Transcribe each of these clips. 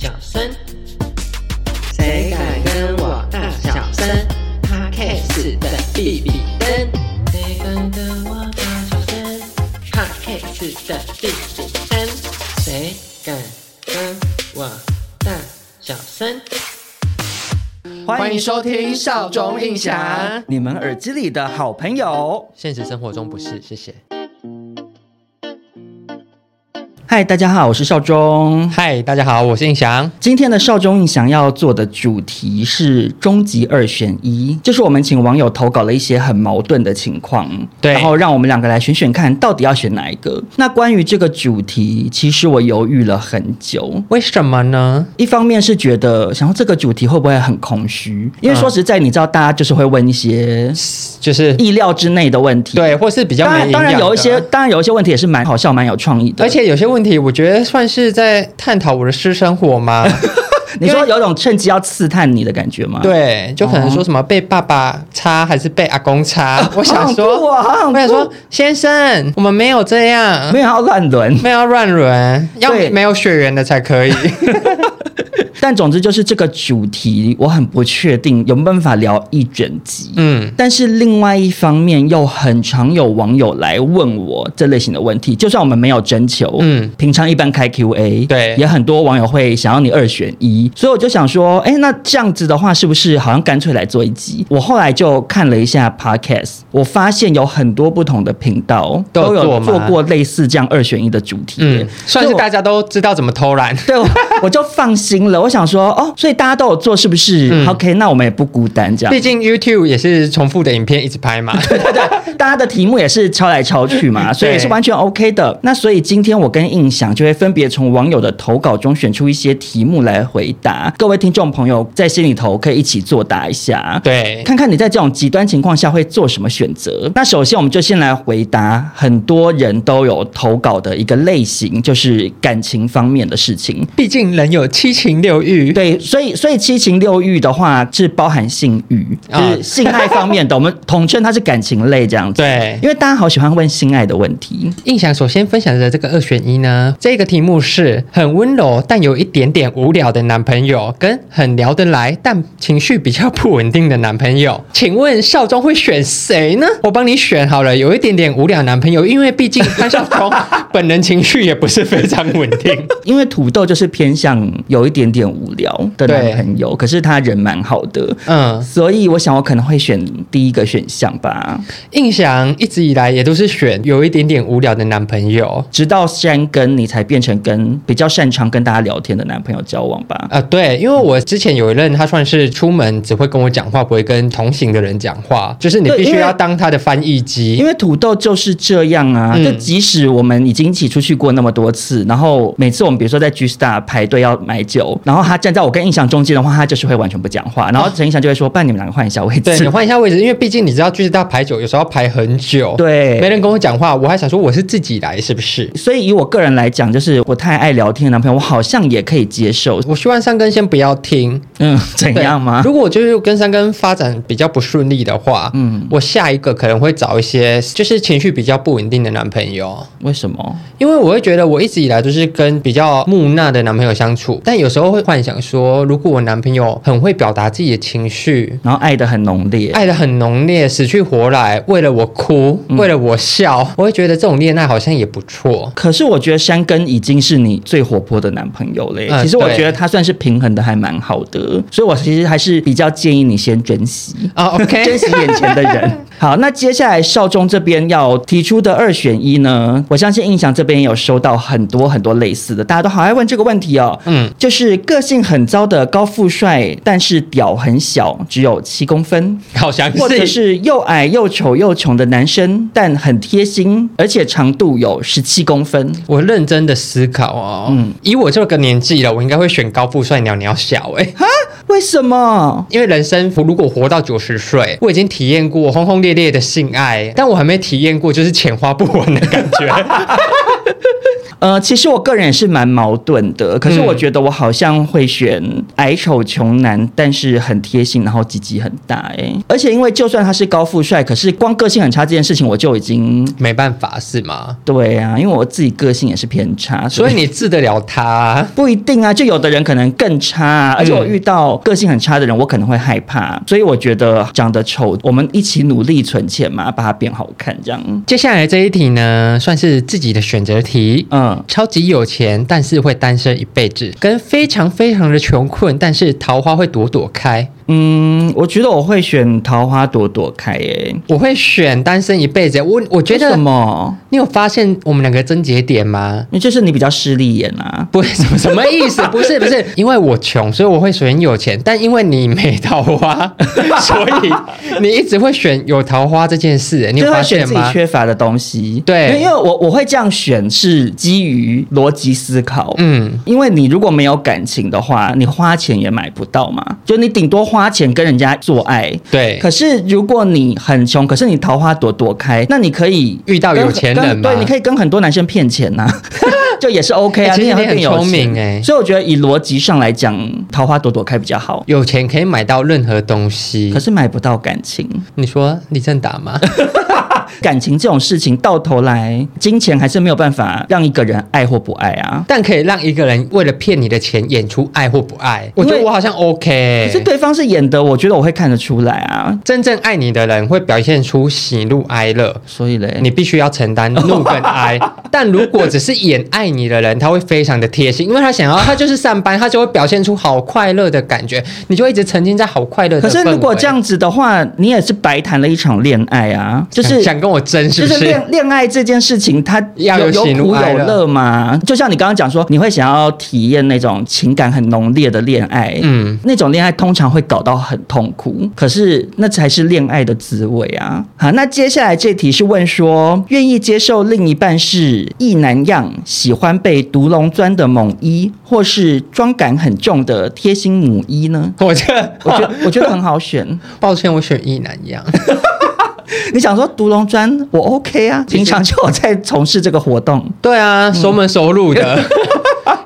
小声？谁敢跟我大小声？Podcast 的比比登，谁敢跟我大小声？Podcast 的比比登，谁敢跟我大小声？欢迎收听少中印象，你们耳机里的好朋友。现实生活中不是，谢谢。嗨，大家好，我是少中。嗨，大家好，我是印翔。今天的少中印翔要做的主题是终极二选一，就是我们请网友投稿了一些很矛盾的情况，对，然后让我们两个来选选看，到底要选哪一个。那关于这个主题，其实我犹豫了很久。为什么呢？一方面是觉得，想说这个主题会不会很空虚？因为说实在，你知道，大家就是会问一些就是意料之内的问题，对，或是比较。当然，当然有一些，当然有一些问题也是蛮好笑、蛮有创意的，而且有些问题。问题我觉得算是在探讨我的私生活吗？你说有种趁机要刺探你的感觉吗？对，就可能说什么被爸爸插还是被阿公插？哦、我想说，我想说，先生，我们没有这样，没有要乱伦，没有要乱伦，要没有血缘的才可以。但总之就是这个主题，我很不确定有没有办法聊一整集。嗯，但是另外一方面又很常有网友来问我这类型的问题，就算我们没有征求，嗯，平常一般开 Q&A，对，也很多网友会想要你二选一，所以我就想说，哎，那这样子的话，是不是好像干脆来做一集？我后来就看了一下 Podcast，我发现有很多不同的频道都有做过类似这样二选一的主题，嗯，算是大家都知道怎么偷懒，对，我 就放心了。我想说，哦，所以大家都有做，是不是、嗯、？OK，那我们也不孤单，这样。毕竟 YouTube 也是重复的影片一直拍嘛，对对对，大家的题目也是抄来抄去嘛，所以也是完全 OK 的。那所以今天我跟印象就会分别从网友的投稿中选出一些题目来回答。各位听众朋友在心里头可以一起作答一下，对，看看你在这种极端情况下会做什么选择。那首先我们就先来回答很多人都有投稿的一个类型，就是感情方面的事情。毕竟人有七情六欲。对，所以所以七情六欲的话是包含性欲，就是性爱方面的，我们统称它是感情类这样子。对，因为大家好喜欢问性爱的问题。印象首先分享的这个二选一呢，这个题目是很温柔但有一点点无聊的男朋友，跟很聊得来但情绪比较不稳定的男朋友。请问少中会选谁呢？我帮你选好了，有一点点无聊男朋友，因为毕竟潘少中 本人情绪也不是非常稳定。因为土豆就是偏向有一点点无聊。的男朋友，可是他人蛮好的，嗯，所以我想我可能会选第一个选项吧。印象一直以来也都是选有一点点无聊的男朋友，直到山根你才变成跟比较擅长跟大家聊天的男朋友交往吧。啊、呃，对，因为我之前有一任他算是出门只会跟我讲话，不会跟同行的人讲话，就是你必须要当他的翻译机。因为土豆就是这样啊，嗯、就即使我们已经一起出去过那么多次，然后每次我们比如说在 G Star 排队要买酒，然后他站在。我跟印象中间的话，他就是会完全不讲话，然后陈印象就会说：“不然你们两个换一下位置。”对，你换一下位置，因为毕竟你知道，就是他排酒有时候要排很久，对，没人跟我讲话，我还想说我是自己来，是不是？所以以我个人来讲，就是我太爱聊天的男朋友，我好像也可以接受。我希望三根先不要听，嗯，怎样吗？如果我就是跟三根发展比较不顺利的话，嗯，我下一个可能会找一些就是情绪比较不稳定的男朋友。为什么？因为我会觉得我一直以来都是跟比较木讷的男朋友相处，但有时候会幻想说，如果我男朋友很会表达自己的情绪，然后爱的很浓烈，爱的很浓烈，死去活来，为了我哭，为了我笑，嗯、我会觉得这种恋爱好像也不错。可是我觉得山根已经是你最活泼的男朋友嘞。嗯、其实我觉得他算是平衡的还蛮好的，所以我其实还是比较建议你先珍惜啊，OK，珍惜眼前的人。好，那接下来少中这边要提出的二选一呢？我相信印象这边有收到很多很多类似的，大家都好爱问这个问题哦。嗯，就是个性很糟的高富帅，但是屌很小，只有七公分，好详细。或者是又矮又丑又穷的男生，但很贴心，而且长度有十七公分。我认真的思考哦，嗯，以我这个年纪了，我应该会选高富帅，鸟鸟小哎。哈？为什么？因为人生如果活到九十岁，我已经体验过轰轰烈烈烈的性爱，但我还没体验过就是钱花不完的感觉。呃，其实我个人也是蛮矛盾的，可是我觉得我好像会选矮丑穷男，但是很贴心，然后积极很大哎。而且因为就算他是高富帅，可是光个性很差这件事情，我就已经没办法是吗？对啊，因为我自己个性也是偏差，所以，所以你治得了他？不一定啊，就有的人可能更差，而且我遇到个性很差的人，我可能会害怕。所以我觉得长得丑，我们一起努力存钱嘛，把它变好看这样。接下来这一题呢，算是自己的选择题，嗯。超级有钱，但是会单身一辈子；跟非常非常的穷困，但是桃花会朵朵开。嗯，我觉得我会选桃花朵朵开耶。我会选单身一辈子。我我觉得什么？你有发现我们两个症结点吗？那就是你比较势利眼啊。不是什么什么意思？不是不是，因为我穷，所以我会选有钱。但因为你没桃花，所以你一直会选有桃花这件事。你有发现自己缺乏的东西。对，因为我我会这样选是基于逻辑思考。嗯，因为你如果没有感情的话，你花钱也买不到嘛。就你顶多花。花钱跟人家做爱，对。可是如果你很穷，可是你桃花朵朵开，那你可以遇到有钱人吗？对，你可以跟很多男生骗钱呐、啊，就也是 OK 啊。欸、其实你很聪明哎，所以我觉得以逻辑上来讲，桃花朵朵开比较好。有钱可以买到任何东西，可是买不到感情。你说李正达吗？感情这种事情，到头来金钱还是没有办法让一个人爱或不爱啊。但可以让一个人为了骗你的钱演出爱或不爱。我觉得我好像 OK，可是对方是演的，我觉得我会看得出来啊。真正爱你的人会表现出喜怒哀乐，所以嘞，你必须要承担怒跟哀。但如果只是演爱你的人，他会非常的贴心，因为他想要他就是上班，他就会表现出好快乐的感觉，你就一直沉浸在好快乐。可是如果这样子的话，你也是白谈了一场恋爱啊，就是想跟我争是不是？就是恋恋爱这件事情，它有有苦有乐嘛？就像你刚刚讲说，你会想要体验那种情感很浓烈的恋爱，嗯，那种恋爱通常会搞到很痛苦，可是那才是恋爱的滋味啊！好，那接下来这题是问说，愿意接受另一半是异男样，喜欢被毒龙钻的猛一，或是妆感很重的贴心母一呢？我觉得，我觉得，我觉得很好选。抱歉，我选异男样。你想说独龙砖，我 OK 啊，平常就有在从事这个活动。对啊，熟门熟路的。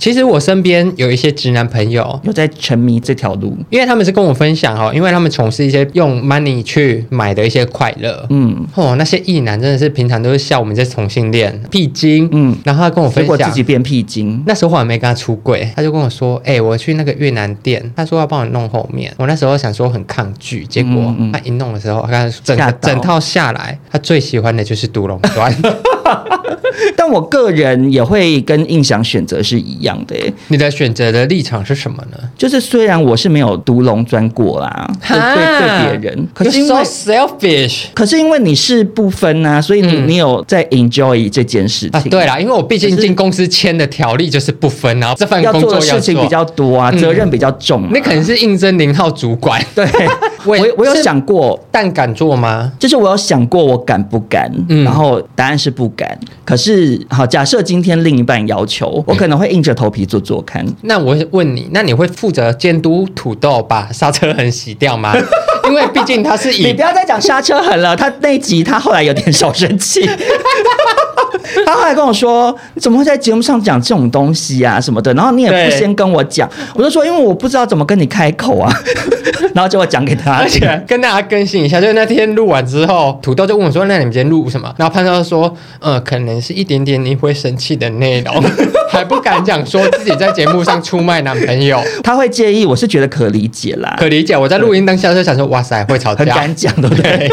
其实我身边有一些直男朋友有在沉迷这条路，因为他们是跟我分享哦，因为他们从事一些用 money 去买的一些快乐。嗯，哦，那些异男真的是平常都是笑我们这同性恋屁精。嗯，然后他跟我分享，结果自己变屁精。那时候我还没跟他出柜，他就跟我说：“哎、欸，我去那个越南店，他说要帮我弄后面。”我那时候想说很抗拒，结果他一弄的时候，他整整套下来，他最喜欢的就是独龙砖。但我个人也会跟印象选择是一样的。你的选择的立场是什么呢？就是虽然我是没有独龙钻过啦，对对别人，可是因为 so selfish，可是因为你是不分啊，所以你你有在 enjoy 这件事情。对啦，因为我毕竟进公司签的条例就是不分啊，这份工作要做的事情比较多啊，责任比较重。你可能是应征零号主管，对，我我有想过，但敢做吗？就是我有想过我敢不敢，然后答案是不敢。可是好，假设今天另一半要求，我可能会硬着头皮做做看。那我问你，那你会负责监督土豆把刹车痕洗掉吗？因为毕竟他是以……你不要再讲刹车痕了，他那一集他后来有点小生气。他后来跟我说：“你怎么会在节目上讲这种东西啊什么的？然后你也不先跟我讲。”我就说：“因为我不知道怎么跟你开口啊。”然后就我讲给他，而且跟大家更新一下，就是那天录完之后，土豆就问我说：“那你们今天录什么？”然后潘少说：“呃，可能是一点点你会生气的内容，还不敢讲说自己在节目上出卖男朋友。”他会介意，我是觉得可理解啦，可理解。我在录音当下就想说：“哇塞，会吵架，很敢讲，对不对？”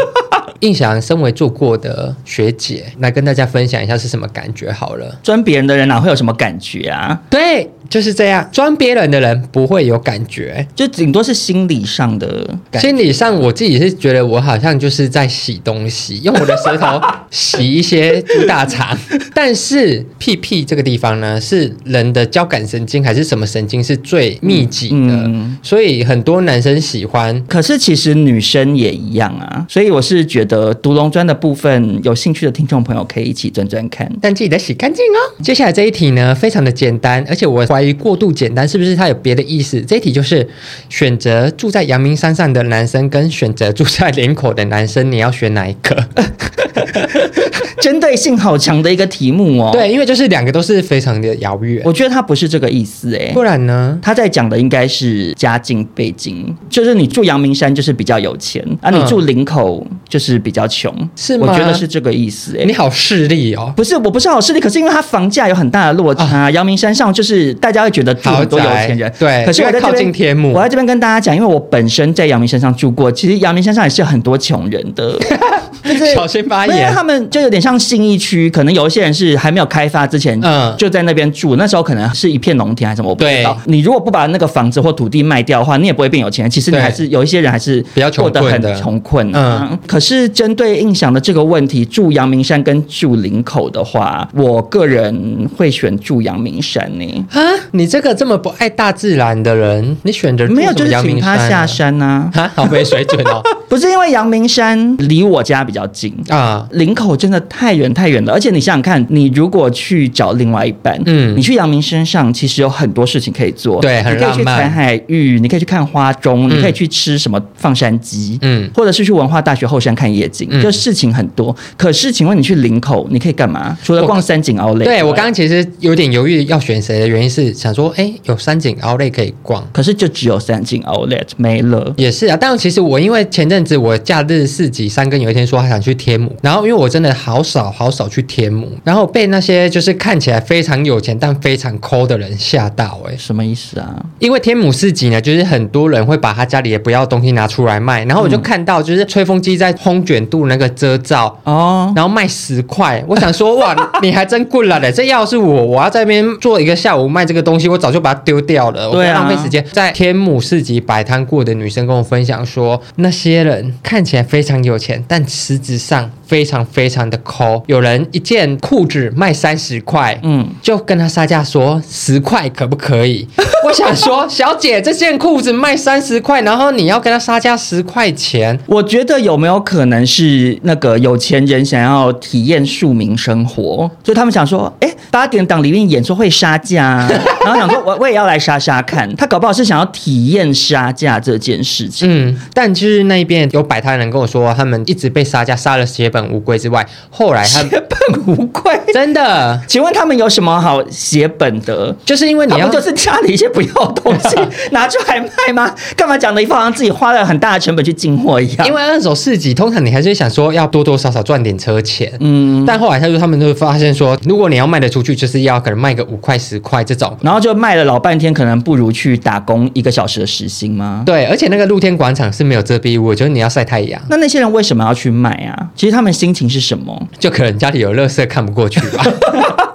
印象身为做过的学姐，来跟大家分享一下是什么感觉好了。钻别人的人哪会有什么感觉啊？对，就是这样，装别人的人不会有感觉，就顶多是心理上的感觉。心理上，我自己是觉得我好像就是在洗东西，用我的舌头洗一些猪大肠。但是屁屁这个地方呢，是人的交感神经还是什么神经是最密集的？嗯，所以很多男生喜欢。可是其实女生也一样啊，所以我是觉得独龙砖的部分，有兴趣的听众朋友可以一起转转看，但记得洗干净哦。接下来这一题呢，非常的简单，而且我怀疑过度简单是不是它有别的意思？这一题就是选择住在阳明山上的男生跟选择住在林口的男生，你要选哪一个？针对性好强的一个题目哦。对，因为就是两个都是非常的遥远。我觉得他不是这个意思哎，不然呢？他在讲的应该是家境背景，就是你住阳明山就是比较有钱，啊，你住林口就是比较穷，是吗？我觉得是这个意思哎。你好势利哦。不是，我不是好势利，可是因为它房价有很大的落差，阳明山上就是大家会觉得住很多有钱人。对，可是我在靠近天母，我在这边跟大家讲，因为我本身在阳明山上住过，其实阳明山上也是有很多穷人的。就是 小心发言，他们就有点像信义区，可能有一些人是还没有开发之前，嗯，就在那边住。那时候可能是一片农田还是什么，我不知道。你如果不把那个房子或土地卖掉的话，你也不会变有钱。其实你还是有一些人还是比较过得很穷困。嗯，可是针对印象的这个问题，住阳明山跟住林口的话，我个人会选住阳明山呢。啊，你这个这么不爱大自然的人，你选择没有就是请他下山呢？啊，好没水准哦。不是因为阳明山离我家比较近啊，林口真的太远太远了。而且你想想看，你如果去找另外一半，嗯，你去阳明山上，其实有很多事情可以做，对。你可以去采海域，你可以去看花钟，嗯、你可以去吃什么放山鸡，嗯，或者是去文化大学后山看夜景，嗯、就事情很多。可是，请问你去林口，你可以干嘛？除了逛三井奥莱？对，我刚刚其实有点犹豫要选谁的原因是想说，哎，有三井奥莱可以逛，可是就只有三井奥莱没了。也是啊，但其实我因为前阵。子我假日四级三更有一天说他想去天母，然后因为我真的好少好少去天母，然后被那些就是看起来非常有钱但非常抠的人吓到哎、欸，什么意思啊？因为天母市集呢，就是很多人会把他家里也不要东西拿出来卖，然后我就看到就是吹风机在烘卷度那个遮罩哦，然后卖十块，我想说哇，你还真贵了嘞！这要是我，我要在那边做一个下午卖这个东西，我早就把它丢掉了，我不浪费时间。在天母市集摆摊过的女生跟我分享说，那些。人看起来非常有钱，但实质上非常非常的抠。有人一件裤子卖三十块，嗯，就跟他杀价说十块可不可以？我想说，小姐，这件裤子卖三十块，然后你要跟他杀价十块钱，我觉得有没有可能是那个有钱人想要体验庶民生活，所以他们想说，哎，八点档里面演说会杀价，然后想说我我也要来杀杀看，他搞不好是想要体验杀价这件事情，嗯，但就是那一边。有摆摊人跟我说，他们一直被杀价，杀了血本无归之外，后来他血本无归，真的？请问他们有什么好血本的？就是因为你要就是家里一些不要的东西 拿出来卖吗？干嘛讲的一副好像自己花了很大的成本去进货一样？因为二手市集通常你还是想说要多多少少赚点车钱，嗯。但后来他说他们就发现说，如果你要卖得出去，就是要可能卖个五块十块这种，然后就卖了老半天，可能不如去打工一个小时的时薪吗？对，而且那个露天广场是没有遮蔽物，就是你要晒太阳，那那些人为什么要去卖啊？其实他们心情是什么？就可能家里有垃圾看不过去吧。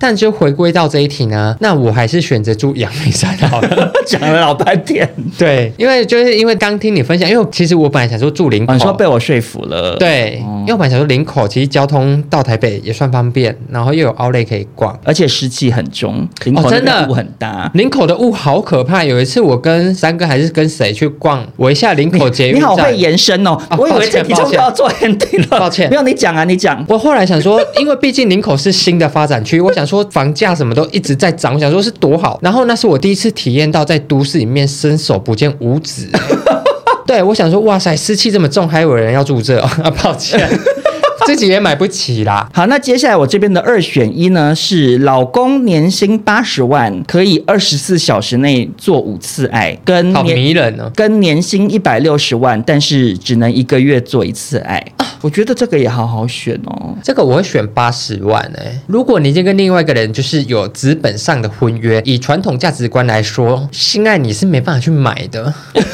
但就回归到这一题呢，那我还是选择住阳明山好了。讲了老半天，对，因为就是因为刚听你分享，因为其实我本来想说住林口，你说被我说服了。对，因为我本来想说林口其实交通到台北也算方便，然后又有 Outlet 可以逛，而且湿气很重，林口真的雾很大。林口的雾好可怕。有一次我跟三哥还是跟谁去逛，我一下林口捷运，你好会延伸哦。我以为这题就要做 ending 了，抱歉，没有你讲啊，你讲。我后来想说，因为毕竟林口是新的发展区，我想。说房价什么都一直在涨，我想说是多好。然后那是我第一次体验到在都市里面伸手不见五指。对，我想说，哇塞，湿气这么重，还有人要住这 啊？抱歉。自己也买不起啦。好，那接下来我这边的二选一呢，是老公年薪八十万，可以二十四小时内做五次爱，跟好迷人呢、哦，跟年薪一百六十万，但是只能一个月做一次爱。我觉得这个也好好选哦。这个我会选八十万哎、如果你已经跟另外一个人就是有资本上的婚约，以传统价值观来说，性爱你是没办法去买的。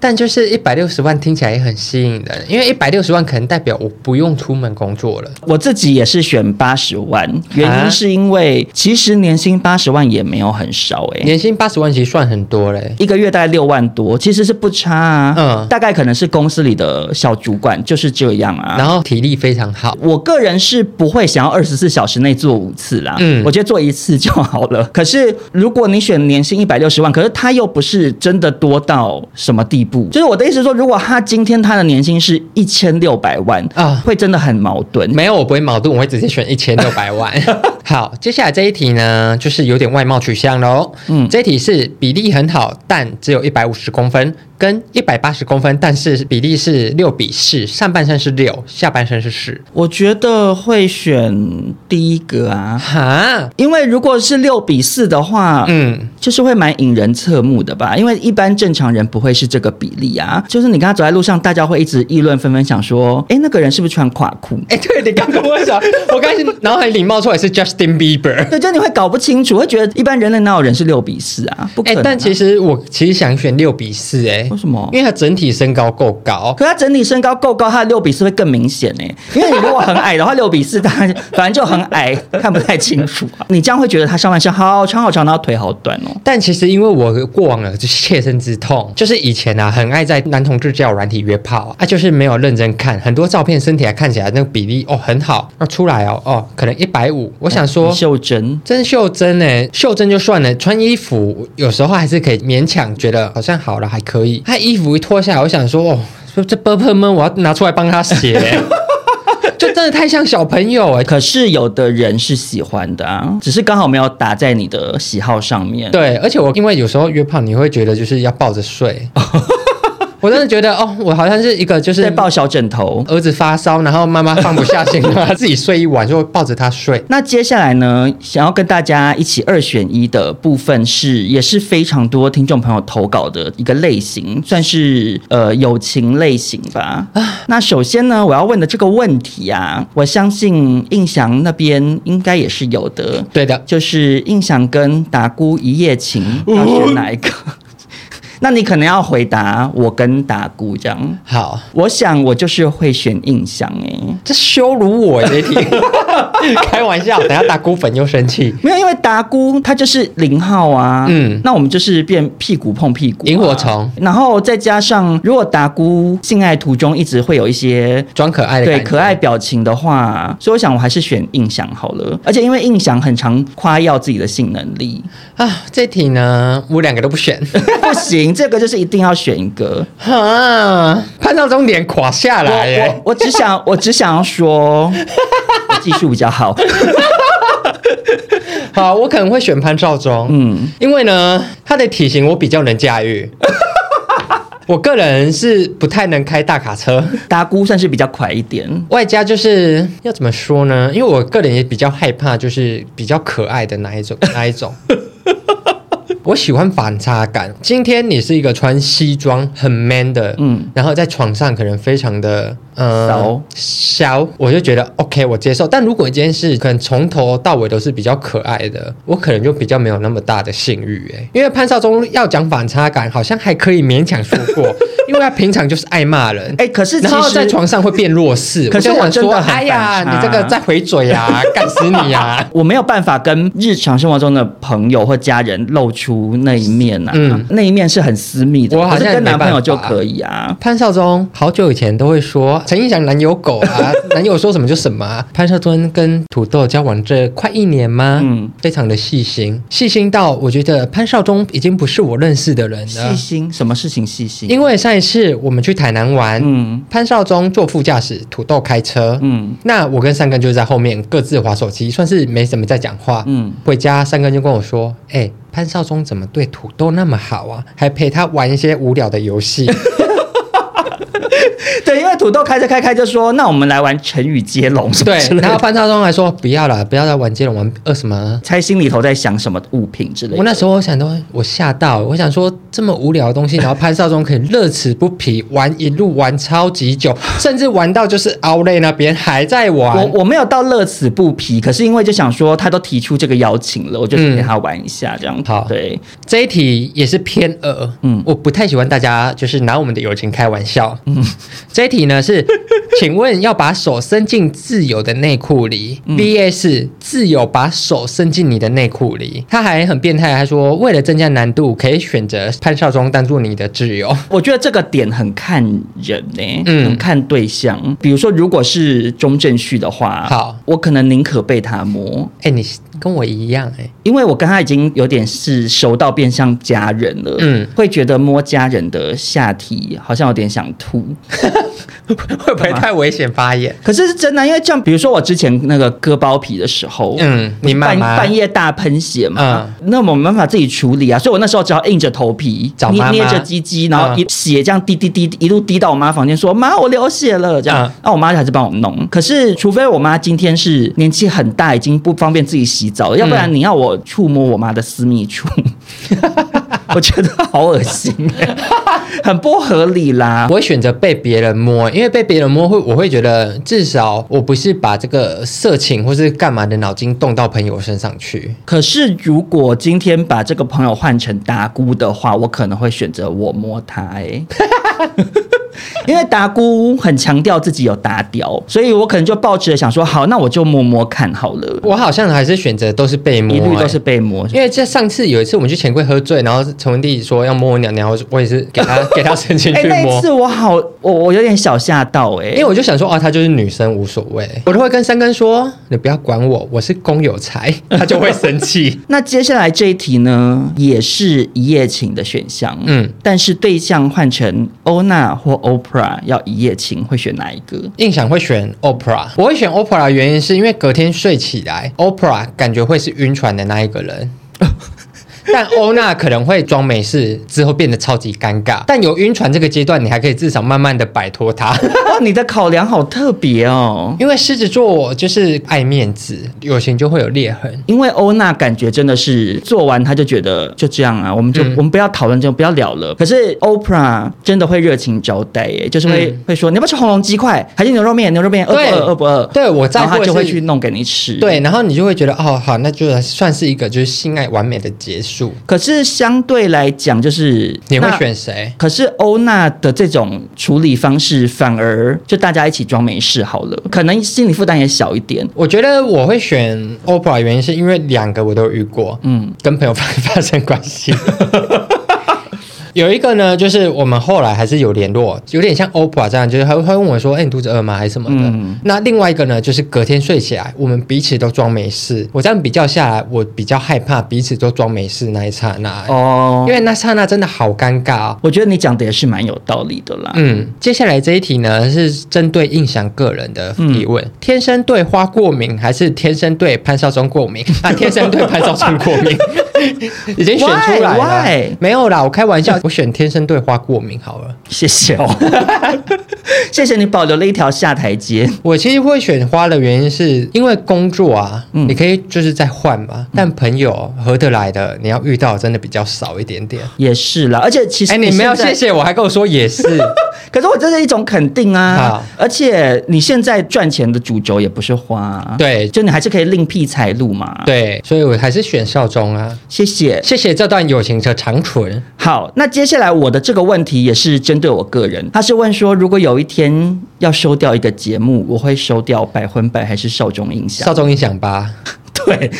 但就是一百六十万听起来也很吸引人，因为一百六十万可能代表我不用出门工作了。我自己也是选八十万，原因是因为其实年薪八十万也没有很少哎、欸，年薪八十万其实算很多嘞，一个月大概六万多，其实是不差啊。嗯，大概可能是公司里的小主管就是这样啊，然后体力非常好。我个人是不会想要二十四小时内做五次啦，嗯，我觉得做一次就好了。可是如果你选年薪一百六十万，可是他又不是真的多到什么地步，就是我的意思说，如果他今天他的年薪是一千六百万啊，会真的很矛盾。没有，我不会矛盾，我会直接选一千六百万。好，接下来这一题呢，就是有点外貌取向喽。嗯，这一题是比例很好，但只有一百五十公分。跟一百八十公分，但是比例是六比四，上半身是六，下半身是四。我觉得会选第一个啊，哈，因为如果是六比四的话，嗯，就是会蛮引人侧目的吧。因为一般正常人不会是这个比例啊，就是你跟他走在路上，大家会一直议论纷纷，想说，哎，那个人是不是穿垮裤？哎，对，你刚跟我讲，我刚才脑海里冒出来是 Justin Bieber，对，就你会搞不清楚，会觉得一般人类哪有人是六比四啊？不可能啊。但其实我其实想选六比四，哎。为什么？因为他整体身高够高，可他整体身高够高，他的六比四会更明显呢。因为你如果很矮的话，六比四，他 反正就很矮，看不太清楚。你这样会觉得他上半身好长好长，然后腿好短哦。但其实因为我过往的就是切身之痛，就是以前啊很爱在男同志交友软体约炮啊，就是没有认真看很多照片，身体还看起来那个比例哦很好，那出来哦哦可能一百五，我想说袖珍真袖珍呢，袖珍就算了，穿衣服有时候还是可以勉强觉得好像好了还可以，他衣服一脱下来，我想说，哦，说这 b u r p l e 们，我要拿出来帮他洗。就真的太像小朋友哎、可是有的人是喜欢的啊，只是刚好没有打在你的喜好上面。对，而且我因为有时候约炮，你会觉得就是要抱着睡。我真的觉得哦，我好像是一个就是在抱小枕头，儿子发烧，然后妈妈放不下心，他自己睡一晚就抱着他睡。那接下来呢，想要跟大家一起二选一的部分是，也是非常多听众朋友投稿的一个类型，算是呃友情类型吧。啊，那首先呢，我要问的这个问题啊，我相信印翔那边应该也是有的。对的，就是印翔跟达姑一夜情，要选哪一个？那你可能要回答我跟达姑这样。好，我想我就是会选印象哎，这羞辱我这题，开玩笑，等下达姑粉又生气。没有，因为达姑他就是零号啊，嗯，那我们就是变屁股碰屁股，萤火虫。然后再加上，如果达姑性爱途中一直会有一些装可爱的对可爱表情的话，所以我想我还是选印象好了。而且因为印象很常夸耀自己的性能力啊，这题呢我两个都不选，不行。这个就是一定要选一个，哈，潘少忠脸垮下来耶！我我，我只想我只想要说，技术比较好。好，我可能会选潘少忠，嗯，因为呢，他的体型我比较能驾驭。我个人是不太能开大卡车，达姑算是比较快一点，外加就是要怎么说呢？因为我个人也比较害怕，就是比较可爱的那一种，那一种。我喜欢反差感。今天你是一个穿西装很 man 的，嗯，然后在床上可能非常的。呃，小?我就觉得 OK，我接受。但如果一件事可能从头到尾都是比较可爱的，我可能就比较没有那么大的性欲哎。因为潘少忠要讲反差感，好像还可以勉强说过，因为他平常就是爱骂人哎。可是然后在床上会变弱势，可是我真的很哎呀，你这个在回嘴啊，干死你啊！我没有办法跟日常生活中的朋友或家人露出那一面呐、啊，嗯，那一面是很私密的。我好像跟男朋友就可以啊。潘少忠好久以前都会说。陈胤翔男友狗啊，男友说什么就什么啊。潘少忠跟土豆交往这快一年吗？嗯，非常的细心，细心到我觉得潘少忠已经不是我认识的人了。细心，什么事情细心？因为上一次我们去台南玩，嗯，潘少忠坐副驾驶，土豆开车，嗯，那我跟三根就在后面各自滑手机，算是没什么在讲话。嗯，回家三根就跟我说：“哎、欸，潘少忠怎么对土豆那么好啊？还陪他玩一些无聊的游戏。” 对，因为土豆开着开开就说：“那我们来玩成语接龙。”对，然后潘少忠还说：“不要了，不要再玩接龙，玩呃什么？”猜心里头在想什么物品之类的。我那时候我想到，我吓到，我想说这么无聊的东西，然后潘少忠可以乐此不疲玩一路玩超级久，甚至玩到就是熬累那边还在玩。我我没有到乐此不疲，可是因为就想说他都提出这个邀请了，我就陪他玩一下这样。嗯、好，对，这一题也是偏恶，嗯，我不太喜欢大家就是拿我们的友情开玩笑。嗯，这一题呢是，请问要把手伸进自由的内裤里、嗯、，VS 自由把手伸进你的内裤里。他还很变态，他说为了增加难度，可以选择潘少忠当做你的挚友。我觉得这个点很看人呢、欸，嗯，很看对象。比如说，如果是钟正旭的话，好，我可能宁可被他摸。哎、欸，你跟我一样哎、欸，因为我跟他已经有点是熟到变像家人了，嗯，会觉得摸家人的下体好像有点想吐。会不会太危险发言？可是是真的，因为这样比如说我之前那个割包皮的时候，嗯，你半半夜大喷血嘛，嗯，那我没办法自己处理啊，所以我那时候只好硬着头皮，捏捏着鸡鸡，然后一血这样滴滴滴一路滴到我妈房间，说妈我流血了。这样，那、嗯、我妈还是帮我弄。可是除非我妈今天是年纪很大，已经不方便自己洗澡了，要不然你要我触摸我妈的私密处。我觉得好恶心，很不合理啦。我会选择被别人摸，因为被别人摸会，我会觉得至少我不是把这个色情或是干嘛的脑筋动到朋友身上去。可是如果今天把这个朋友换成达姑的话，我可能会选择我摸他、欸。哎。因为达姑很强调自己有达雕，所以我可能就抱持着想说，好，那我就摸摸看好了。我好像还是选择都是被摸、欸，一律都是被摸。因为这上次有一次我们去钱柜喝醉，然后陈文帝说要摸我娘娘，我也是给他 给他伸进去摸。哎、欸，那次我好，我我有点小吓到哎、欸，因为我就想说啊，她就是女生无所谓，我都会跟三根说，你不要管我，我是公有财，他就会生气。那接下来这一题呢，也是一夜情的选项，嗯，但是对象换成欧娜或 Oprah 要一夜情，会选哪一个？印象会选 Oprah，我会选 Oprah 的原因是因为隔天睡起来，Oprah 感觉会是晕船的那一个人。但欧娜可能会装没事，之后变得超级尴尬。但有晕船这个阶段，你还可以至少慢慢的摆脱它。哇，你的考量好特别哦！因为狮子座就是爱面子，友情就会有裂痕。因为欧娜感觉真的是做完他就觉得就这样啊，我们就、嗯、我们不要讨论这种，不要聊了。可是 Oprah 真的会热情招待耶，就是会、嗯、会说你要不要吃红龙鸡块，还是牛肉面？牛肉面饿不饿？饿不饿？对，我在乎他就会去弄给你吃。对，然后你就会觉得哦，好，那就算是一个就是性爱完美的结束。可是相对来讲，就是你会选谁？可是欧娜的这种处理方式，反而就大家一起装没事好了，可能心理负担也小一点。我觉得我会选 OPPO 的原因是因为两个我都有遇过，嗯，跟朋友发发生关系。有一个呢，就是我们后来还是有联络，有点像 Oprah 这样，就是他会问我说：“哎、欸，你肚子饿吗？还是什么的？”嗯、那另外一个呢，就是隔天睡起来，我们彼此都装没事。我这样比较下来，我比较害怕彼此都装没事那一刹那哦，因为那刹那真的好尴尬啊。我觉得你讲的也是蛮有道理的啦。嗯，接下来这一题呢，是针对印象个人的提问：嗯、天生对花过敏，还是天生对潘少忠过敏？啊，天生对潘少忠过敏，已经选出来了。Why? Why? 没有啦，我开玩笑。我选天生对花过敏好了，谢谢哦，谢谢你保留了一条下台阶。我其实会选花的原因是因为工作啊，嗯、你可以就是在换嘛，但朋友合得来的，你要遇到真的比较少一点点。也是啦，而且其实哎，你没有谢谢我还跟我说也是，可是我这是一种肯定啊。而且你现在赚钱的主轴也不是花、啊，对，就你还是可以另辟财路嘛。对，所以我还是选少中啊。谢谢，谢谢这段友情的长存。好，那。接下来我的这个问题也是针对我个人，他是问说，如果有一天要收掉一个节目，我会收掉百分百还是少中印象？少中印象吧。对。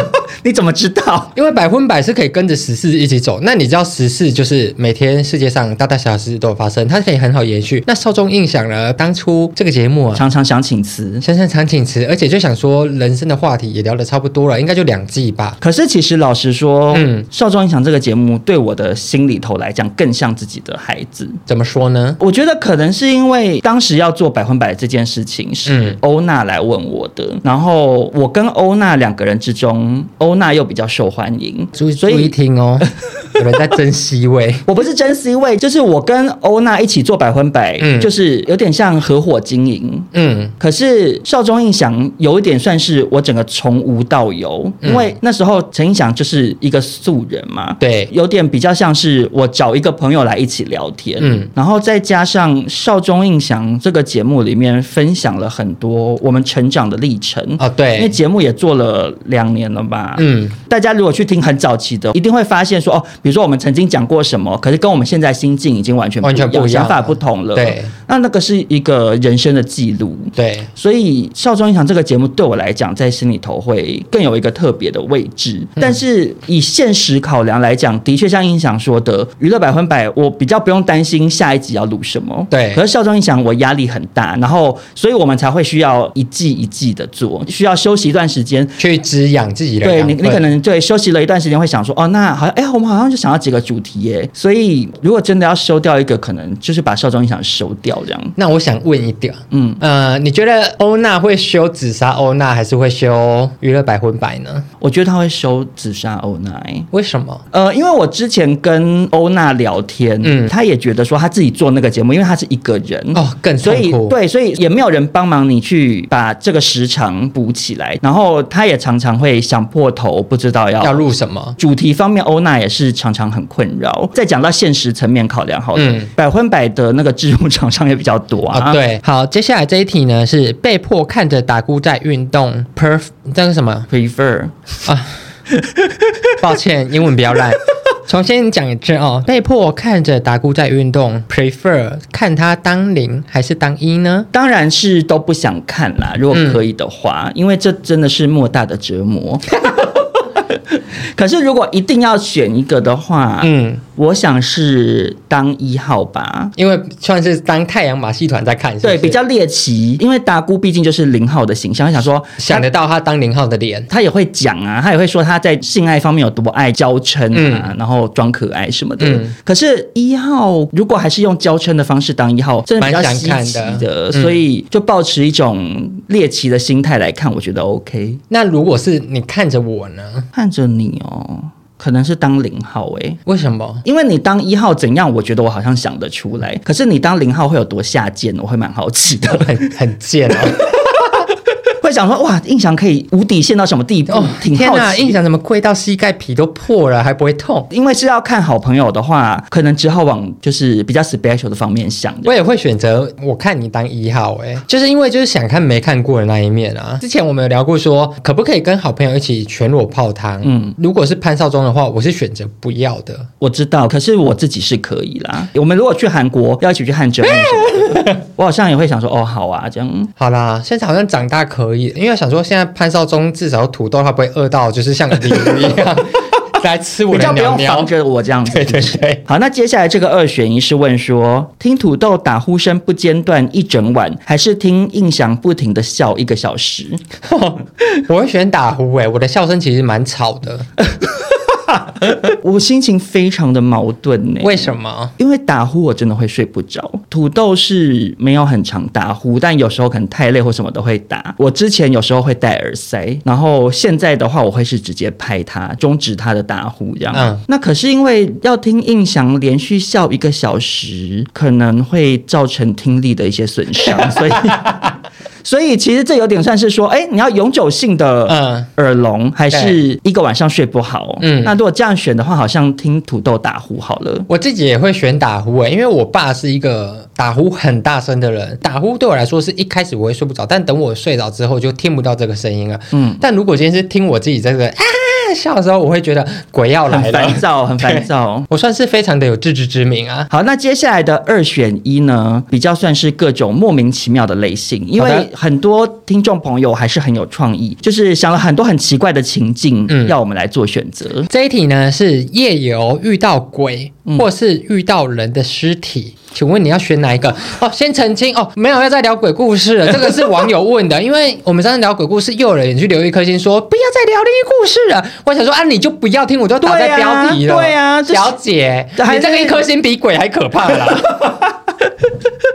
你怎么知道？因为百分百是可以跟着时事一起走。那你知道时事就是每天世界上大大小小事都有发生，它可以很好延续。那少中印象呢？当初这个节目啊，常常想请辞，常常想请辞，而且就想说人生的话题也聊得差不多了，应该就两季吧。可是其实老实说，嗯，少中印象这个节目对我的心里头来讲更像自己的孩子。怎么说呢？我觉得可能是因为当时要做百分百这件事情是欧娜来问我的，然后我跟欧娜两个人之中。中，欧娜又比较受欢迎。注意注意听哦，有人在争 C 位。我不是争 C 位，就是我跟欧娜一起做百分百，嗯，就是有点像合伙经营，嗯。可是少中印象有一点算是我整个从无到有，嗯、因为那时候陈印象就是一个素人嘛，对，有点比较像是我找一个朋友来一起聊天，嗯，然后再加上少中印象这个节目里面分享了很多我们成长的历程啊，对，因为节目也做了两年了吧，嗯，大家如果去听很早期的，一定会发现说哦，比如说我们曾经讲过什么，可是跟我们现在心境已经完全不一样，完全不一样，想法不同了，对，那那个是一个人生的记录，对，所以少中印象这个节目对我来讲，在心里头会更有一个特别的位置，嗯、但是以现实考量来讲，的确像印象说的，娱乐百分百，我比较不用担心下一集要录什么，对，可是少中印象我压力很大，然后所以我们才会需要一季一季的做，需要休息一段时间。去滋养自己的，对你，你可能对休息了一段时间会想说，哦，那好像，哎，我们好像就想要几个主题耶，所以如果真的要收掉一个，可能就是把少壮印象收掉这样。那我想问一点，嗯。呃，你觉得欧娜会修紫砂欧娜，还是会修娱乐百分百呢？我觉得他会修紫砂欧娜，为什么？呃，因为我之前跟欧娜聊天，嗯，他也觉得说他自己做那个节目，因为他是一个人。哦，更所以对，所以也没有人帮忙你去把这个时长补起来，然后他也常常会想破头，不知道要要录什么？主题方面，欧娜也是常常很困扰。再讲到现实层面考量，好了，嗯，百分百的那个置入厂商也比较多啊，哦。对，好，接下来这一题呢是被迫看着达菇在运动，perf 这是什么 prefer 啊？抱歉，英文比较烂，重新讲一次哦。被迫看着达姑在运动，prefer 看他当零还是当一呢？当然是都不想看啦，如果可以的话，嗯、因为这真的是莫大的折磨。可是如果一定要选一个的话，嗯。我想是当一号吧，因为算是当太阳马戏团在看是不是，对，比较猎奇。因为达姑毕竟就是零号的形象，想说想得到他当零号的脸，他也会讲啊，他也会说他在性爱方面有多爱娇嗔啊，嗯、然后装可爱什么的。嗯、可是，一号如果还是用娇嗔的方式当一号，真的比较稀奇的，的嗯、所以就抱持一种猎奇的心态来看，我觉得 OK。那如果是你看着我呢？看着你哦。可能是当零号诶、欸，为什么？因为你当一号怎样？我觉得我好像想得出来。可是你当零号会有多下贱？我会蛮好奇的，很很贱哦。想说哇，印象可以无底线到什么地步？哦、挺好奇。天哪，印象怎么跪到膝盖皮都破了还不会痛？因为是要看好朋友的话，可能只好往就是比较 special 的方面想。我也会选择我看你当一号、欸，哎，就是因为就是想看没看过的那一面啊。之前我们有聊过说，可不可以跟好朋友一起全裸泡汤？嗯，如果是潘少忠的话，我是选择不要的。我知道，可是我自己是可以啦。我们如果去韩国要一起去汗蒸，我好像也会想说，哦，好啊，这样好啦。现在好像长大可以。因为想说，现在潘少忠至少土豆他不会饿到，就是像鲤鱼一样 来吃我的鸟鸟，比较不用防着我这样子。对对对。好，那接下来这个二选一是问说，听土豆打呼声不间断一整晚，还是听印象不停的笑一个小时？我会选打呼诶，我的笑声其实蛮吵的。我心情非常的矛盾呢。为什么？因为打呼我真的会睡不着。土豆是没有很常打呼，但有时候可能太累或什么都会打。我之前有时候会戴耳塞，然后现在的话我会是直接拍它，终止它的打呼这样。嗯，那可是因为要听印象连续笑一个小时，可能会造成听力的一些损伤，所以。所以其实这有点算是说，哎，你要永久性的耳聋，还是一个晚上睡不好？嗯，那如果这样选的话，好像听土豆打呼好了。我自己也会选打呼诶，因为我爸是一个打呼很大声的人，打呼对我来说是一开始我会睡不着，但等我睡着之后就听不到这个声音了。嗯，但如果今天是听我自己这个啊。笑的时候，我会觉得鬼要来了，很烦躁，很烦躁。我算是非常的有自知之明啊。好，那接下来的二选一呢，比较算是各种莫名其妙的类型，因为很多听众朋友还是很有创意，就是想了很多很奇怪的情境，嗯，要我们来做选择。这一题呢是夜游遇到鬼，或是遇到人的尸体。请问你要选哪一个？哦，先澄清哦，没有要再聊鬼故事了，这个是网友问的，因为我们上次聊鬼故事，又有人去留一颗心说不要再聊灵异故事了。我想说啊，你就不要听，我就打在标题了。对呀、啊，对啊、小姐，你这个一颗心比鬼还可怕啦。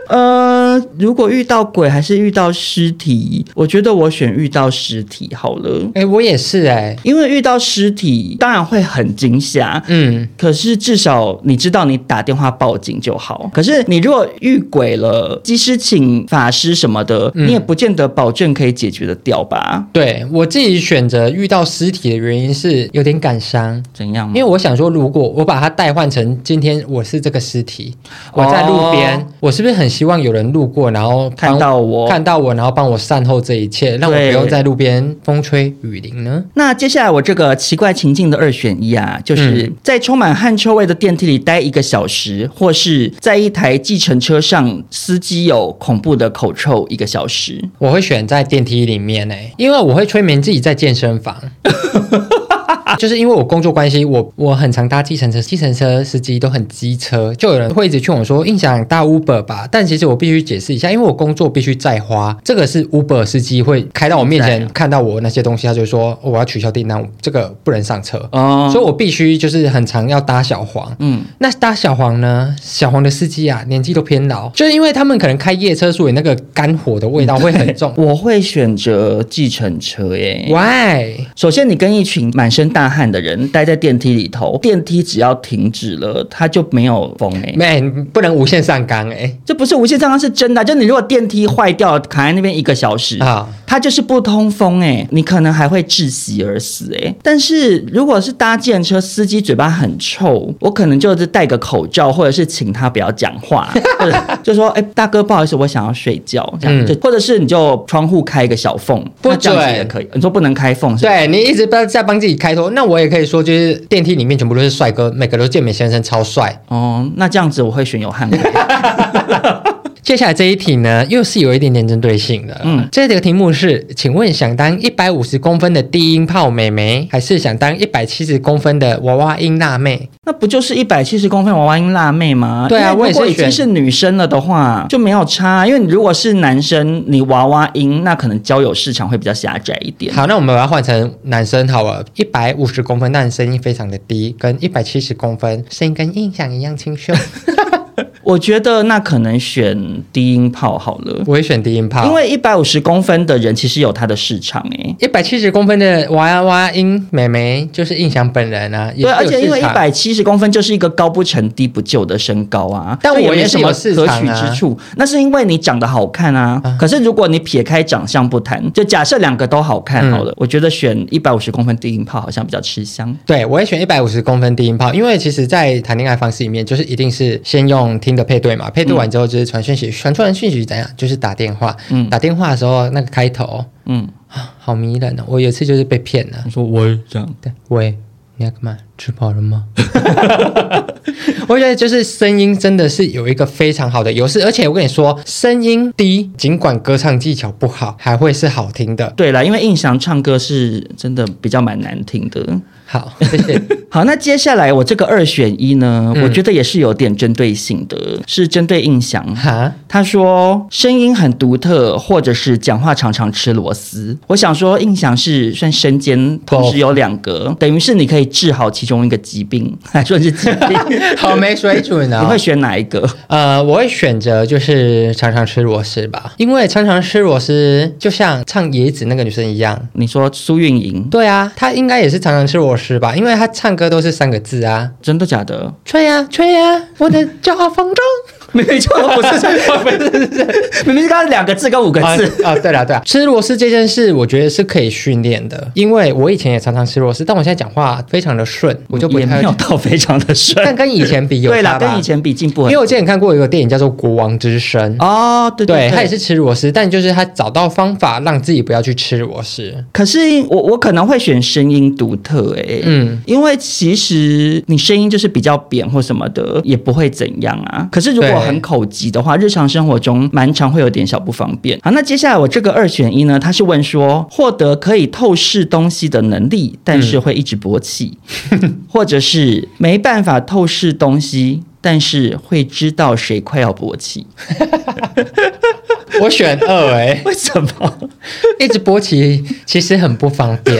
呃，如果遇到鬼还是遇到尸体，我觉得我选遇到尸体好了。哎，我也是哎，因为遇到尸体当然会很惊吓，嗯，可是至少你知道你打电话报警就好。可是你如果遇鬼了，即使请法师什么的，嗯、你也不见得保证可以解决得掉吧？对，我自己选择遇到尸体的原因是有点感伤，怎样？因为我想说，如果我把它代换成今天我是这个尸体，我在路边，哦、我是不是很希望有人路过，然后看到我，看到我，然后帮我善后这一切，让我不用在路边风吹雨淋呢？那接下来我这个奇怪情境的二选一啊，就是在充满汗臭味的电梯里待一个小时，或是在一台计程车上，司机有恐怖的口臭一个小时。我会选在电梯里面呢、欸，因为我会催眠自己在健身房。就是因为我工作关系，我我很常搭计程车，计程车司机都很机车，就有人会一直劝我说：“印象搭 Uber 吧。”但其实我必须解释一下，因为我工作必须再花，这个是 Uber 司机会开到我面前看到我那些东西，他就说、哦、我要取消订单，这个不能上车。哦，所以我必须就是很常要搭小黄。嗯，那搭小黄呢？小黄的司机啊，年纪都偏老，就是因为他们可能开夜车，所以那个肝火的味道会很重。我会选择计程车耶。Why？首先，你跟一群满身大汗的人待在电梯里头，电梯只要停止了，它就没有风哎、欸，没不能无限上纲哎，这不是无限上纲，是真的。就你如果电梯坏掉了，卡在那边一个小时啊，它就是不通风哎、欸，你可能还会窒息而死哎、欸。但是如果是搭建车，司机嘴巴很臭，我可能就是戴个口罩，或者是请他不要讲话，或者就说哎、欸，大哥不好意思，我想要睡觉这样，就、嗯、或者是你就窗户开一个小缝，不这样子也可以。你说不能开缝对你一直在在帮自己开脱，那我也可以说。就是电梯里面全部都是帅哥，每个都健美先生，超帅哦。那这样子我会选有汗味。接下来这一题呢，又是有一点点针对性的。嗯，这个题目是，请问想当一百五十公分的低音炮妹妹，还是想当一百七十公分的娃娃音辣妹？那不就是一百七十公分娃娃音辣妹吗？对啊，我也是。如果已经是女生了的话，就没有差。因为你如果是男生，你娃娃音，那可能交友市场会比较狭窄一点。好，那我们把它换成男生好了，一百五十公分，但声音非常的低，跟一百七十公分，声音跟印象一样清秀。我觉得那可能选低音炮好了。我也选低音炮，因为一百五十公分的人其实有他的市场哎。一百七十公分的娃娃音美眉就是印象本人啊。对，而且因为一百七十公分就是一个高不成低不就的身高啊。但我也什么可取之处？那是因为你长得好看啊。可是如果你撇开长相不谈，就假设两个都好看好了，我觉得选一百五十公分低音炮好像比较吃香。对，我也选一百五十公分低音炮，因为其实，在谈恋爱方式里面，就是一定是先用听。的配对嘛，配对完之后就是传讯息，传出来讯息怎样？就是打电话。嗯，打电话的时候那个开头，嗯啊，好迷人哦。我有一次就是被骗了，你说喂，这样对，喂，你要干嘛？吃饱了吗？我觉得就是声音真的是有一个非常好的优势，而且我跟你说，声音低，尽管歌唱技巧不好，还会是好听的。对啦，因为印象唱歌是真的比较蛮难听的。好，谢谢。好，那接下来我这个二选一呢，嗯、我觉得也是有点针对性的，是针对印象。哈，他说声音很独特，或者是讲话常常吃螺丝。我想说，印象是算身兼同时有两个，等于是你可以治好其中一个疾病，还说是疾病，好没水准啊！你会选哪一个？呃，我会选择就是常常吃螺丝吧，因为常常吃螺丝就像唱野子那个女生一样。你说苏运莹？对啊，她应该也是常常吃螺丝。是吧？因为他唱歌都是三个字啊，真的假的？吹呀吹呀，我的骄傲风中。没错，不是，不是，不是，明明是刚刚两个字跟五个字啊！对了，对了，吃螺丝这件事，我觉得是可以训练的，因为我以前也常常吃螺丝，但我现在讲话非常的顺，我就不也没有到非常的顺，但跟以前比有对啦，跟以前比进步。因为我之前看过一个电影叫做《国王之声》哦，对对，他也是吃螺丝，但就是他找到方法让自己不要去吃螺丝。可是我我可能会选声音独特，哎，嗯，因为其实你声音就是比较扁或什么的，也不会怎样啊。可是如果很口急的。的话，日常生活中蛮常会有点小不方便。好，那接下来我这个二选一呢，他是问说，获得可以透视东西的能力，但是会一直勃起，嗯、或者是没办法透视东西，但是会知道谁快要勃起。我选二哎、欸，为什么？一直勃起其实很不方便。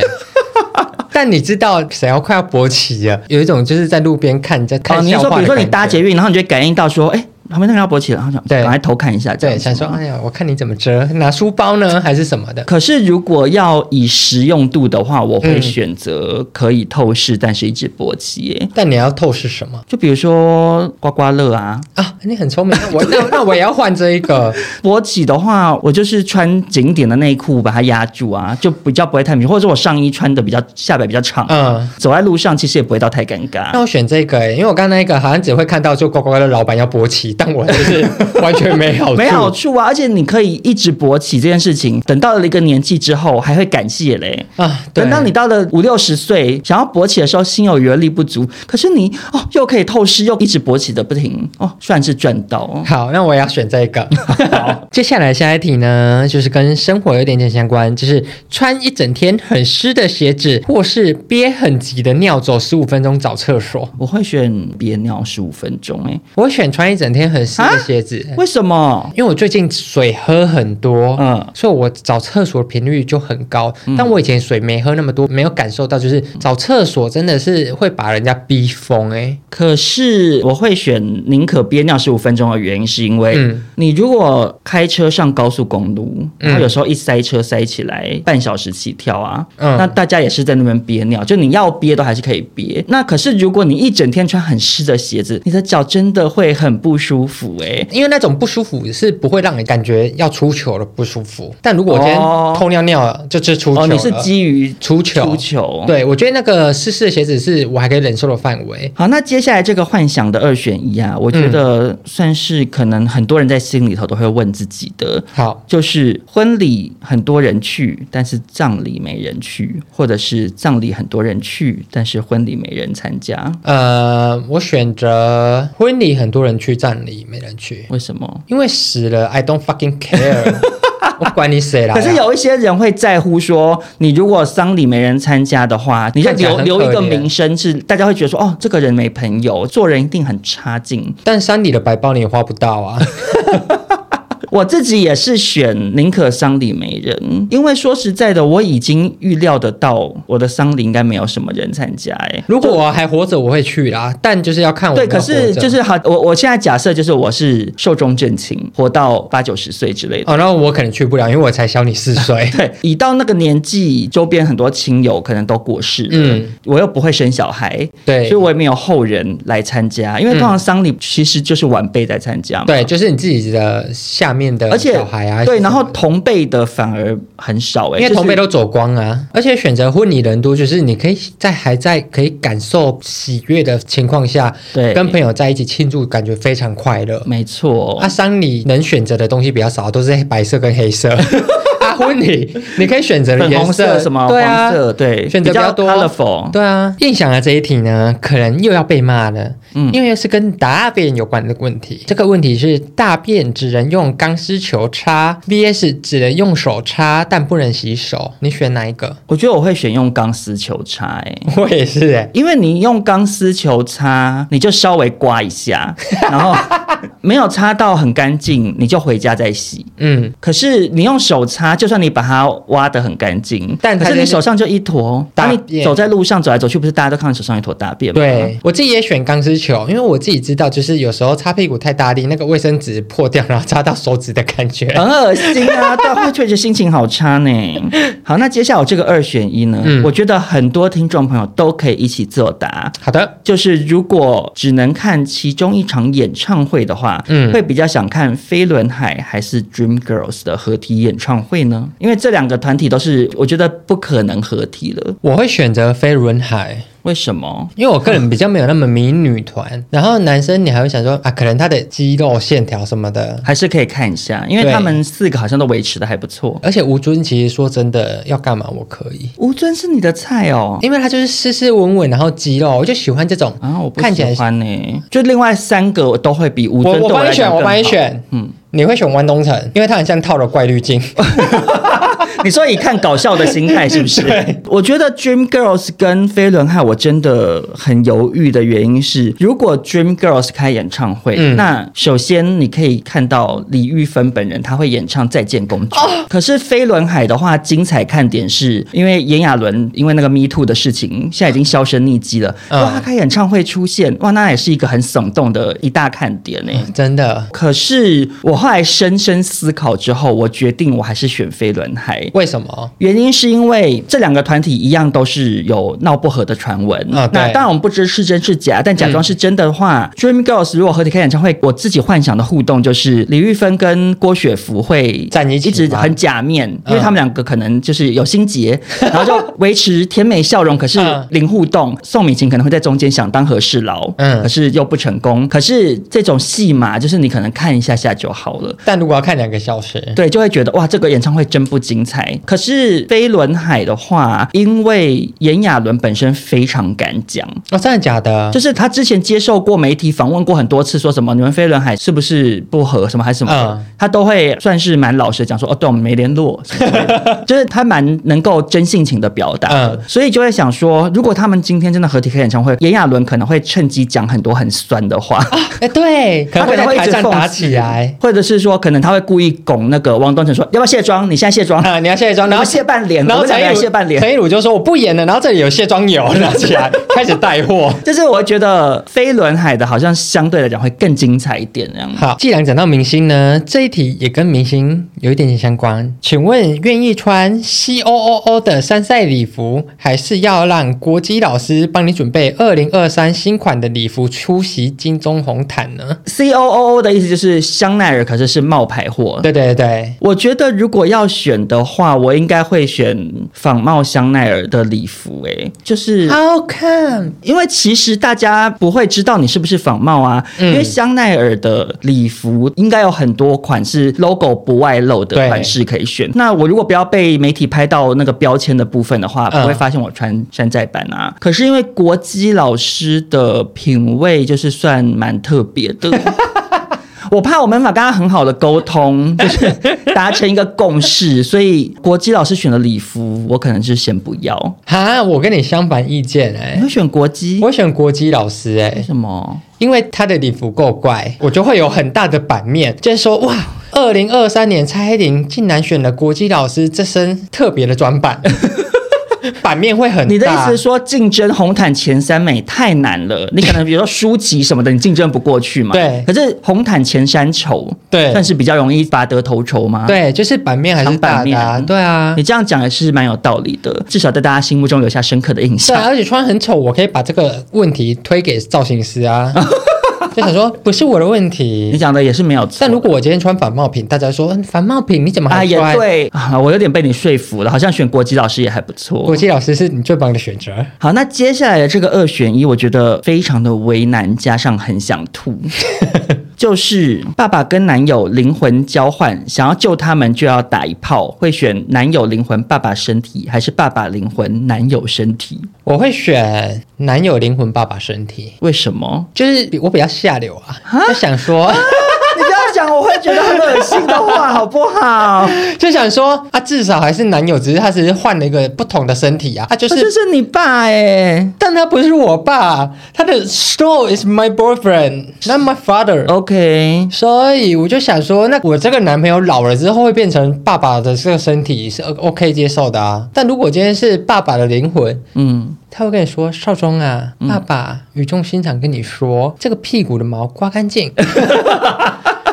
但你知道谁要快要勃起了？有一种就是在路边看，在。哦，你说，比如说你搭捷运，然后你就感应到说，哎。旁边那个要勃起了，然后想赶快偷看一下，对，想说哎呀，我看你怎么遮，拿书包呢 还是什么的？可是如果要以实用度的话，我会选择可以透视，但是一直勃起耶。但你要透视什么？就比如说刮刮乐啊啊，你很聪明，我那 那我也要换这一个勃起的话，我就是穿紧点的内裤把它压住啊，就比较不会太明显，或者是我上衣穿的比较下摆比较长，嗯，走在路上其实也不会到太尴尬。那我选这个，因为我刚刚那个好像只会看到就刮刮乐老板要勃起，但我就是完全没好 没好处啊，而且你可以一直勃起这件事情，等到了一个年纪之后还会感谢嘞啊。等到你到了五六十岁想要勃起的时候，心有余而力不足，可是你哦又可以透视又一直勃起的不停哦，算是赚到。好，那我也要选这个。好，接下来下一题呢，就是跟生活有点点相关，就是穿一整天很湿的鞋子，或是憋很急的尿走十五分钟找厕所。我会选憋尿十五分钟。哎，我会选穿一整天很湿的鞋子。为什么？因为我最近水喝很多，嗯，所以我找厕所的频率就很高。但我以前水没喝那么多，没有感受到，就是找厕所真的是会把人家逼疯。哎，可是我会选宁可憋尿十五分钟的原因，是因为你如果开车上高速公路，然后有时候一塞车塞起来半小时起跳啊，嗯那大家也是在那边憋尿，就你要憋都还是可以憋。那可是如果你一整天穿很湿的鞋子，你的脚真的会很不舒服哎，因为那种不舒服是不会让你感觉要出糗的不舒服。但如果我今天偷尿尿了，就是出糗。哦，你是基于出糗。出糗。对，我觉得那个湿湿的鞋子是我还可以忍受的范围。好，那接下来这个幻想的二选一啊，我觉得算是可能很多人在心里头都会问自己的。好，就是婚礼很多人去，但是葬礼没人去，或者是葬礼很多人去，但是婚礼没人参加。呃，我选择婚礼很多人去，葬礼没人去。为什么？因为死了，I don't fucking care。我管你谁啦。可是有一些人会在乎说，你如果丧礼没人参加的话，你就留留一个名声，是大家会觉得说，哦，这个人没朋友，做人一定很差劲。但丧礼的白包你也花不到啊。我自己也是选宁可丧礼没人，因为说实在的，我已经预料得到我的丧礼应该没有什么人参加。哎，如果我还活着，我会去啦，但就是要看我。对，可是就是好，我我现在假设就是我是寿终正寝，活到八九十岁之类的。哦，那我可能去不了，因为我才小你四岁。对，已到那个年纪，周边很多亲友可能都过世，嗯，我又不会生小孩，对，所以我也没有后人来参加，因为通常丧礼其实就是晚辈在参加嘛。对，就是你自己的下面。而且对，然后同辈的反而很少哎，因为同辈都走光啊。而且选择婚礼人多，就是你可以在还在可以感受喜悦的情况下，对，跟朋友在一起庆祝，感觉非常快乐。没错，啊，丧礼能选择的东西比较少，都是白色跟黑色。婚礼你可以选择粉红色什么？对啊，对，选择比较多。对啊，印象的这一题呢，可能又要被骂了。嗯，因为是跟大便有关的问题。这个问题是大便只能用钢丝球擦，VS 只能用手擦，但不能洗手。你选哪一个？我觉得我会选用钢丝球擦。哎，我也是哎，因为你用钢丝球擦，你就稍微刮一下，然后没有擦到很干净，你就回家再洗。嗯，可是你用手擦就。就算你把它挖得很干净，但可是你手上就一坨。当你走在路上走来走去，不是大家都看到手上一坨大便吗？对，我自己也选钢丝球，因为我自己知道，就是有时候擦屁股太大力，那个卫生纸破掉，然后擦到手指的感觉很恶心啊！对，会觉得心情好差呢。好，那接下来我这个二选一呢？嗯，我觉得很多听众朋友都可以一起作答。好的，就是如果只能看其中一场演唱会的话，嗯，会比较想看飞轮海还是 Dream Girls 的合体演唱会呢？因为这两个团体都是我觉得不可能合体了，我会选择飞轮海。为什么？因为我个人比较没有那么迷女团，然后男生你还会想说啊，可能他的肌肉线条什么的还是可以看一下，因为他们四个好像都维持的还不错。而且吴尊其实说真的要干嘛我可以，吴尊是你的菜哦，因为他就是斯斯文文，然后肌肉，我就喜欢这种啊，我不喜欢呢、欸。就另外三个我都会比吴尊，我帮你选，我帮你选，嗯。你会选汪东城，因为他很像套了怪滤镜。你说以看搞笑的心态是不是？我觉得 Dream Girls 跟飞轮海，我真的很犹豫的原因是，如果 Dream Girls 开演唱会，嗯、那首先你可以看到李玉芬本人，她会演唱《再见公主》哦。可是飞轮海的话，精彩看点是因为炎亚纶因为那个 Me Too 的事情，现在已经销声匿迹了。哇、嗯，他开演唱会出现，哇，那也是一个很耸动的一大看点呢、欸嗯。真的。可是我后来深深思考之后，我决定我还是选飞轮海。为什么？原因是因为这两个团体一样都是有闹不和的传闻。哦、那当然我们不知是真是假，但假装是真的话、嗯、，Dream Girls 如果合体开演唱会，我自己幻想的互动就是李玉芬跟郭雪芙会在一起，一直很假面，因为他们两个可能就是有心结，嗯、然后就维持甜美笑容，可是零互动。嗯、宋敏琴可能会在中间想当和事佬，嗯，可是又不成功。可是这种戏码就是你可能看一下下就好了，但如果要看两个小时，对，就会觉得哇，这个演唱会真不精彩。可是飞轮海的话，因为炎亚纶本身非常敢讲。哦，真的假的？就是他之前接受过媒体访问过很多次，说什么你们飞轮海是不是不合，什么还是什么，嗯、他都会算是蛮老实讲说哦，对，我们没联络，就是他蛮能够真性情的表达，嗯，所以就会想说，如果他们今天真的合体开演唱会，炎亚纶可能会趁机讲很多很酸的话，哎、啊，对，可能会在台上打起来，或者是说可能他会故意拱那个汪东城说要不要卸妆？你现在卸妆。啊，你要卸妆，然后卸半脸，然后陈以卸半脸，陈以儒就说我不演了，然后这里有卸妆油拿起来开始带货，就是我觉得飞轮海的好像相对来讲会更精彩一点这样。好，既然讲到明星呢，这一题也跟明星有一点点相关，请问愿意穿 C O O O 的参赛礼服，还是要让国基老师帮你准备二零二三新款的礼服出席金钟红毯呢？C O O O 的意思就是香奈儿，可是是冒牌货。对对对，我觉得如果要选的话，我应该会选仿冒香奈儿的礼服。哎，就是好好看，因为其实大家不会知道你是不是仿冒啊，嗯、因为香奈儿的礼服应该有很多款是 logo 不外露的款式可以选。那我如果不要被媒体拍到那个标签的部分的话，不会发现我穿山寨版啊。嗯、可是因为国基老师的品味就是算蛮特别的。我怕我没办法跟他很好的沟通，就是达成一个共识，所以国基老师选的礼服，我可能是先不要。哈，我跟你相反意见哎、欸，你会选国基？我选国基老师哎、欸，为什么？因为他的礼服够怪，我就会有很大的版面，就是说哇，二零二三年蔡依林竟然选了国基老师这身特别的专版。版面会很大。你的意思是说竞争红毯前三美太难了？你可能比如说书籍什么的，你竞争不过去嘛？对。可是红毯前三丑，对，算是比较容易拔得头筹吗？对，就是版面还是大的、啊。对啊，你这样讲也是蛮有道理的，至少在大家心目中留下深刻的印象。对，而且穿很丑，我可以把这个问题推给造型师啊。就想说 不是我的问题，你讲的也是没有错。但如果我今天穿反冒品，大家说反冒品你怎么还穿？啊，也对啊，我有点被你说服了，好像选国际老师也还不错。国际老师是你最棒的选择。好，那接下来的这个二选一，我觉得非常的为难，加上很想吐。就是爸爸跟男友灵魂交换，想要救他们就要打一炮，会选男友灵魂爸爸身体，还是爸爸灵魂男友身体？我会选男友灵魂爸爸身体。为什么？就是我比较下流啊，就想说。觉得很恶心的话，好不好？就想说啊，至少还是男友，只是他只是换了一个不同的身体啊。他就是就是你爸哎，但他不是我爸，他的 soul is my boyfriend, not my father. OK，所以我就想说，那我这个男朋友老了之后会变成爸爸的这个身体是 OK 接受的啊。但如果今天是爸爸的灵魂，嗯，他会跟你说：“少宗啊，爸爸语重心长跟你说，这个屁股的毛刮干净。”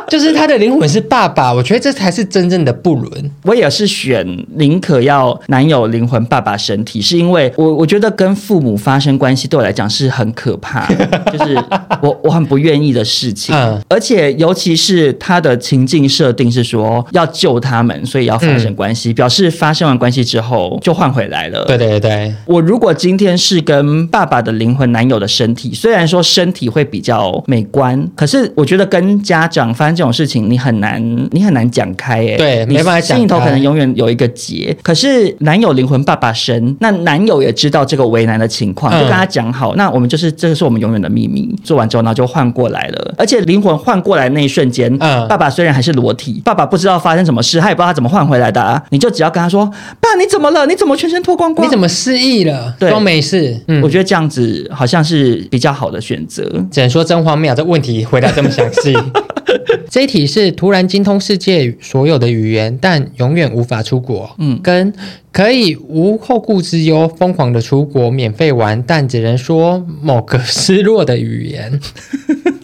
就是他的灵魂是爸爸，我觉得这才是真正的不伦。我也是选宁可要男友灵魂爸爸身体，是因为我我觉得跟父母发生关系对我来讲是很可怕的，就是我我很不愿意的事情。嗯，而且尤其是他的情境设定是说要救他们，所以要发生关系，嗯、表示发生完关系之后就换回来了。对对对，我如果今天是跟爸爸的灵魂男友的身体，虽然说身体会比较美观，可是我觉得跟家长发生种事情，你很难，你很难讲开哎。对，没办法讲开。心里头可能永远有一个结。可是男友灵魂爸爸生，那男友也知道这个为难的情况，就跟他讲好，嗯、那我们就是这个是我们永远的秘密。做完之后，然后就换过来了。而且灵魂换过来那一瞬间，嗯，爸爸虽然还是裸体，爸爸不知道发生什么事，他也不知道他怎么换回来的、啊。你就只要跟他说：“爸，你怎么了？你怎么全身脱光光？你怎么失忆了？对，都没事。”嗯，我觉得这样子好像是比较好的选择。只能说真荒谬，这问题回答这么详细。这一题是突然精通世界所有的语言，但永远无法出国。嗯，跟可以无后顾之忧疯狂的出国免费玩，但只能说某个失落的语言。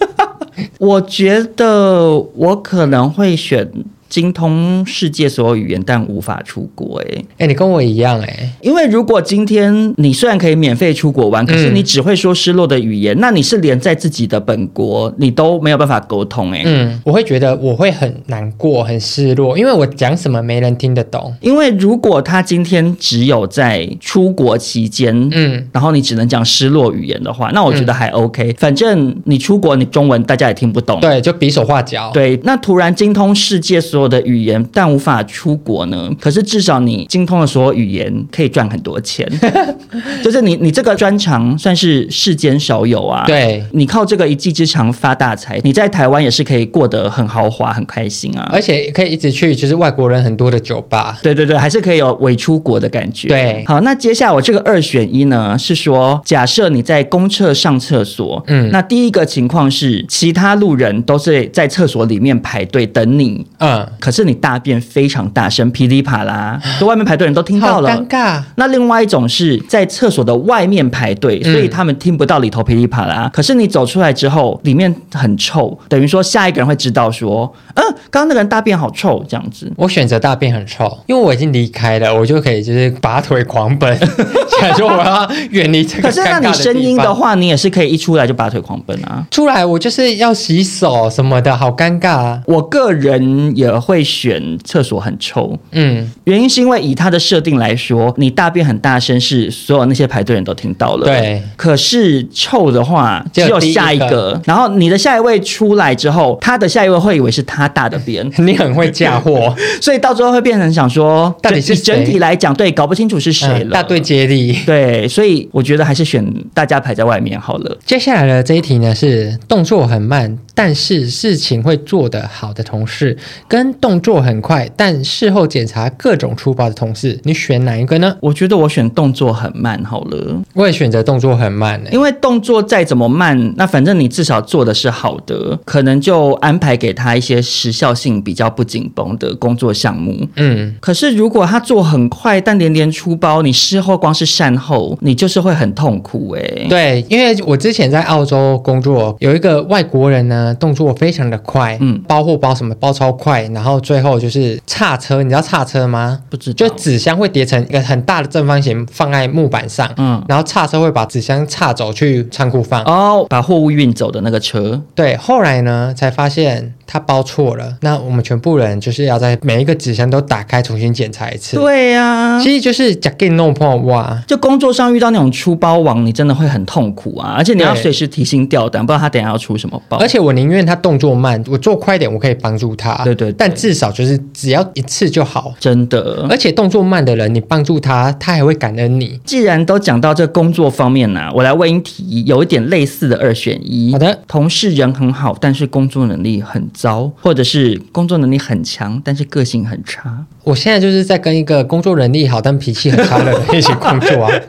我觉得我可能会选。精通世界所有语言，但无法出国。哎，哎，你跟我一样哎。因为如果今天你虽然可以免费出国玩，可是你只会说失落的语言，嗯、那你是连在自己的本国你都没有办法沟通。哎，嗯，我会觉得我会很难过、很失落，因为我讲什么没人听得懂。因为如果他今天只有在出国期间，嗯，然后你只能讲失落语言的话，那我觉得还 OK。嗯、反正你出国，你中文大家也听不懂。对，就比手画脚。对，那突然精通世界所有的语言，但无法出国呢？可是至少你精通了所有语言，可以赚很多钱。就是你，你这个专长算是世间少有啊。对，你靠这个一技之长发大财，你在台湾也是可以过得很豪华、很开心啊。而且可以一直去，就是外国人很多的酒吧。对对对，还是可以有伪出国的感觉。对，好，那接下来我这个二选一呢，是说假设你在公厕上厕所，嗯，那第一个情况是其他路人都是在厕所里面排队等你，嗯，可是你。大便非常大声，噼里啪啦，就外面排队人都听到了，尴尬。那另外一种是在厕所的外面排队，所以他们听不到里头噼里啪啦。可是你走出来之后，里面很臭，等于说下一个人会知道说，嗯，刚刚那个人大便好臭，这样子。我选择大便很臭，因为我已经离开了，我就可以就是拔腿狂奔，想说我要远离这个。可是那你声音的话，你也是可以一出来就拔腿狂奔啊。出来我就是要洗手什么的，好尴尬啊。我个人也会选。厕所很臭，嗯，原因是因为以他的设定来说，你大便很大声，是所有那些排队人都听到了，对。可是臭的话，只有下一个，一个。然后你的下一位出来之后，他的下一位会以为是他大的便，你很会嫁祸，所以到最后会变成想说，到底是整体来讲，对，搞不清楚是谁了，嗯、大队接力，对，所以我觉得还是选大家排在外面好了。接下来的这一题呢，是动作很慢，但是事情会做得好的同事，跟动作很快，但事后检查各种粗暴的同事，你选哪一个呢？我觉得我选动作很慢好了。我也选择动作很慢，因为动作再怎么慢，那反正你至少做的是好的，可能就安排给他一些时效性比较不紧绷的工作项目。嗯，可是如果他做很快，但连连出包，你事后光是善后，你就是会很痛苦哎、欸。对，因为我之前在澳洲工作，有一个外国人呢，动作非常的快，嗯，包货包什么包超快，然后最后就是。叉车，你知道叉车吗？不知道，就纸箱会叠成一个很大的正方形放在木板上，嗯，然后叉车会把纸箱叉走去仓库放，哦，把货物运走的那个车。对，后来呢才发现他包错了，那我们全部人就是要在每一个纸箱都打开重新检查一次。对呀、啊，其实就是假给弄破哇，就工作上遇到那种出包王，你真的会很痛苦啊，而且你要随时提心吊胆，不知道他等下要出什么包。而且我宁愿他动作慢，我做快一点，我可以帮助他。对，对对，但至少就是只要一次就好，真的。而且动作慢的人，你帮助他，他还会感恩你。既然都讲到这工作方面呢、啊，我来为你提，有一点类似的二选一。好的，同事人很好，但是工作能力很糟，或者是工作能力很强，但是个性很差。我现在就是在跟一个工作能力好但脾气很差的人一起工作啊。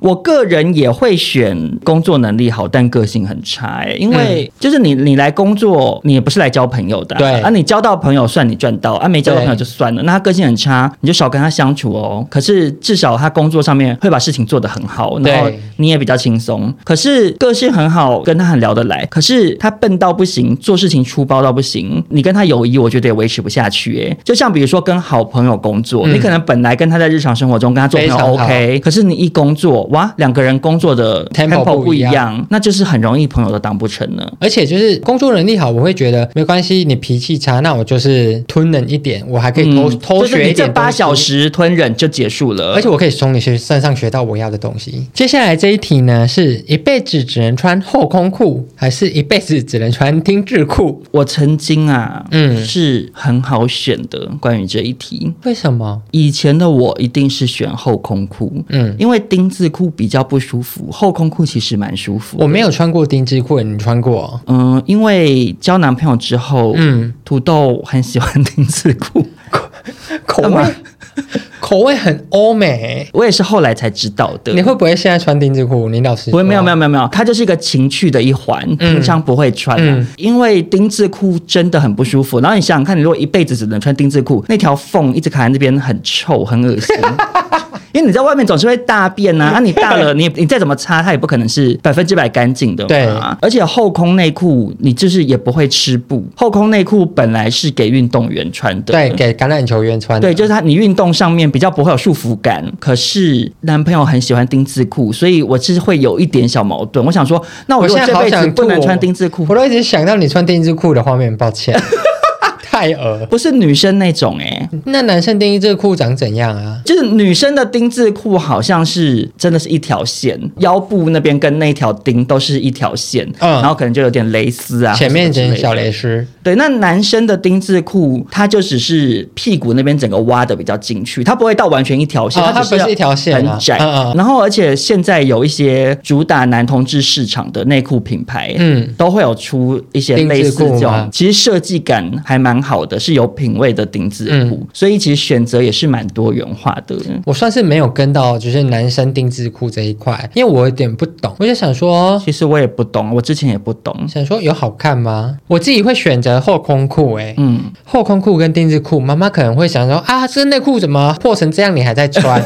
我个人也会选工作能力好但个性很差，欸，因为就是你你来工作，你也不是来交朋友的，啊，对啊，你交到朋友算你赚到，啊没交到朋友就算了。那他个性很差，你就少跟他相处哦。可是至少他工作上面会把事情做得很好，然后你也比较轻松。可是个性很好，跟他很聊得来，可是他笨到不行，做事情粗暴到不行，你跟他友谊我觉得也维持不下去。哎，就像比如说跟好朋友工作，嗯、你可能本来跟他在日常生活中跟他做朋友 OK，可是你一工作，哇，两个人工作的 tempo 不一样，那就是很容易朋友都当不成了。而且就是工作能力好，我会觉得没关系，你脾气差，那我就是吞忍一点，我还可以偷、嗯、偷学一点。这八小时吞忍就结束了，而且我可以从你身上学到我要的东西。接下来这一题呢，是一辈子只能穿后空裤，还是一辈子只能穿丁字裤？我曾经啊，嗯，是很好选的。关于这一题，为什么？以前的我一定是选后空裤，嗯，因为丁字裤比较不舒服，后空裤其实蛮舒服。我没有穿过丁字裤，你穿过？嗯，因为交男朋友之后，嗯，土豆很喜欢丁字裤，口味。口味很欧美，我也是后来才知道的。你会不会现在穿丁字裤？你老师，不会，没有，没有，没有，没有，它就是一个情趣的一环，平常不会穿因为丁字裤真的很不舒服。然后你想想看，你如果一辈子只能穿丁字裤，那条缝一直卡在那边，很臭，很恶心。因为你在外面总是会大便呐，啊，你大了，你你再怎么擦，它也不可能是百分之百干净的嘛。对，而且后空内裤你就是也不会吃布，后空内裤本来是给运动员穿的，对，给橄榄球员穿的。对，就是他，你运动上面比较不会有束缚感。可是男朋友很喜欢丁字裤，所以我是会有一点小矛盾。我想说，那我如果这辈子不能穿丁字裤，我都一直想到你穿丁字裤的画面，抱歉。太恶，不是女生那种哎、欸，那男生丁字裤长怎样啊？就是女生的丁字裤好像是真的是一条线，腰部那边跟那条丁都是一条线，嗯，然后可能就有点蕾丝啊，前面点小蕾丝。对，那男生的丁字裤，它就只是屁股那边整个挖的比较进去，它不会到完全一条线，它不是一条线，很窄。然后而且现在有一些主打男同志市场的内裤品牌，嗯，都会有出一些类似这种，其实设计感还蛮。好的，是有品味的丁字裤，嗯、所以其实选择也是蛮多元化的。我算是没有跟到，就是男生丁字裤这一块，因为我有点不懂。我就想说，其实我也不懂，我之前也不懂。想说有好看吗？我自己会选择后空裤，哎，嗯，后空裤跟丁字裤，妈妈可能会想说啊，这内裤怎么破成这样，你还在穿？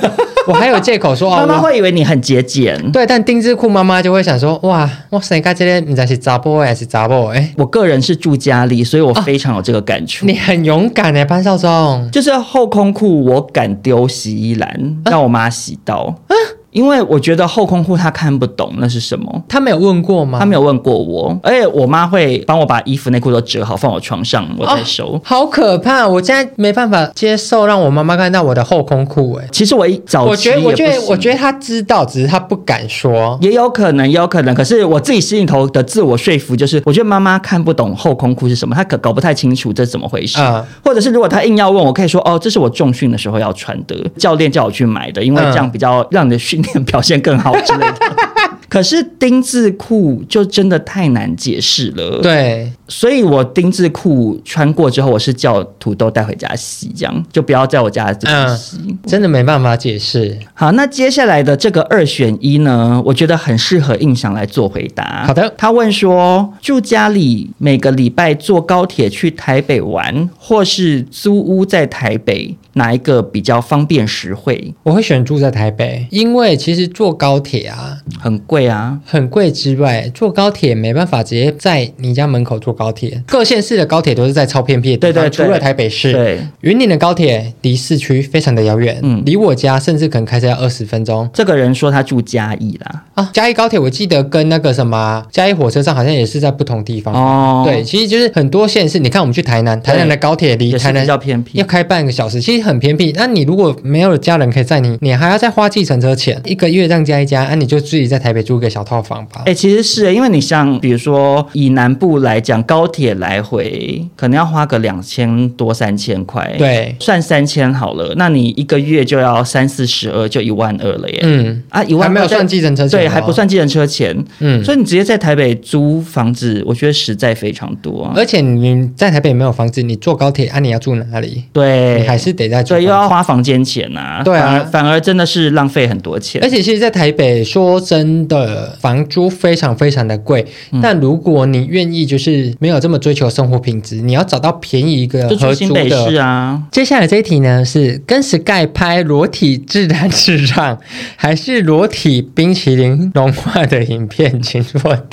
我还有借口说，妈妈会以为你很节俭。对，但丁字裤妈妈就会想说，哇，哇塞，看这边你在是杂波还是杂波？哎，我个人是住家里，所以我非常有这个感触。哦、你很勇敢哎，潘少忠，就是后空裤，我敢丢洗衣篮，让我妈洗到。啊因为我觉得后空裤他看不懂那是什么，他没有问过吗？他没有问过我，而且我妈会帮我把衣服内裤都折好放我床上，我再收。哦，好可怕！我现在没办法接受让我妈妈看到我的后空裤。哎，其实我一早我觉得我觉得我觉得他知道，只是他不敢说，也有可能也有可能。可是我自己心里头的自我说服就是，我觉得妈妈看不懂后空裤是什么，她可搞不太清楚这是怎么回事。嗯，或者是如果她硬要问我，可以说哦，这是我重训的时候要穿的，教练叫我去买的，因为这样比较让你的训练表现更好。之类的，可是丁字裤就真的太难解释了。对，所以我丁字裤穿过之后，我是叫土豆带回家洗，这样就不要在我家这边洗。嗯，真的没办法解释。好，那接下来的这个二选一呢，我觉得很适合印象来做回答。好的，他问说，住家里每个礼拜坐高铁去台北玩，或是租屋在台北，哪一个比较方便实惠？我会选住在台北，因为其实坐高铁啊很贵啊，很贵之外，坐高铁没办法直接在你家门口坐高铁。各县市的高铁都是在超偏僻的地方，对对对，除了台北市。对，云林的高铁离市区非常的遥远，嗯，离我家甚至可能开车要二十分钟。这个人说他住嘉义啦，啊，嘉义高铁我记得跟那个什么嘉义火车站好像也是在不同地方哦。对，其实就是很多县市，你看我们去台南，台南的高铁离台南比较偏僻，要开半个小时，其实。很偏僻，那你如果没有家人可以载你，你还要再花计程车钱，一个月这样加一加，那、啊、你就自己在台北租个小套房吧。哎、欸，其实是，因为你像比如说以南部来讲，高铁来回可能要花个两千多三千块，对，算三千好了，那你一个月就要三四十二，就一万二了耶。嗯，啊，一万没有算计程车钱，对，还不算计程车钱。嗯，所以你直接在台北租房子，我觉得实在非常多。而且你在台北没有房子，你坐高铁啊，你要住哪里？对，你还是得在。对，又要花房间钱呐、啊，对啊，反而，反而真的是浪费很多钱。而且，其实，在台北说真的，房租非常非常的贵。嗯、但如果你愿意，就是没有这么追求生活品质，你要找到便宜一个合租的。啊。接下来这一题呢，是跟 Sky 拍裸体自然自唱，还是裸体冰淇淋融化的影片？请说的。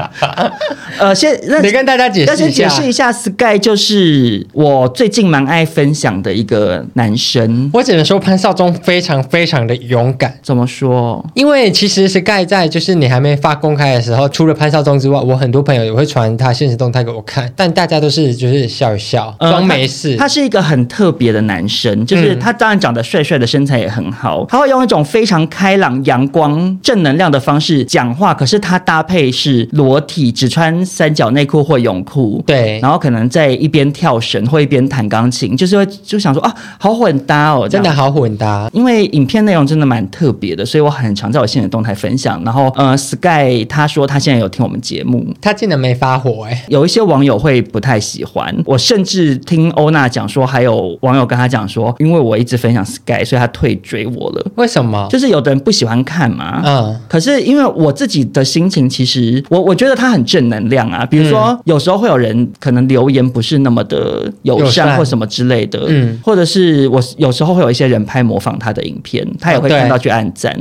呃，先你跟大家解释一下，先解释一下，Sky 就是我最近蛮爱分享的一个男生。我只能说潘少忠非常非常的勇敢。怎么说？因为其实 Sky 在就是你还没发公开的时候，除了潘少忠之外，我很多朋友也会传他现实动态给我看，但大家都是就是笑一笑，装没事。他是一个很特别的男生，就是他当然长得帅帅的，身材也很好，他会用一种非常开朗、阳光、正能量的方式讲话。可是他搭配是裸体，只穿三角内裤或泳裤，对，然后可能在一边跳绳或一边弹钢琴，就是会就想说啊，好混搭哦，真的好混搭。因为影片内容真的蛮特别的，所以我很常在我现在的动态分享。然后呃，Sky 他说他现在有听我们节目，他竟然没发火哎、欸，有一些网友会不太喜欢。我甚至听欧娜讲说，还有网友跟他讲说，因为我一直分享 Sky，所以他退追我了。为什么？就是有的人不喜欢看嘛。嗯。可是因为我自己的心情，其实我我觉得他很正能量啊。比如说，有时候会有人可能留言不是那么的友善或什么之类的，嗯，或者是我有时候会有一些人拍模仿他的影片，他也会看到去按赞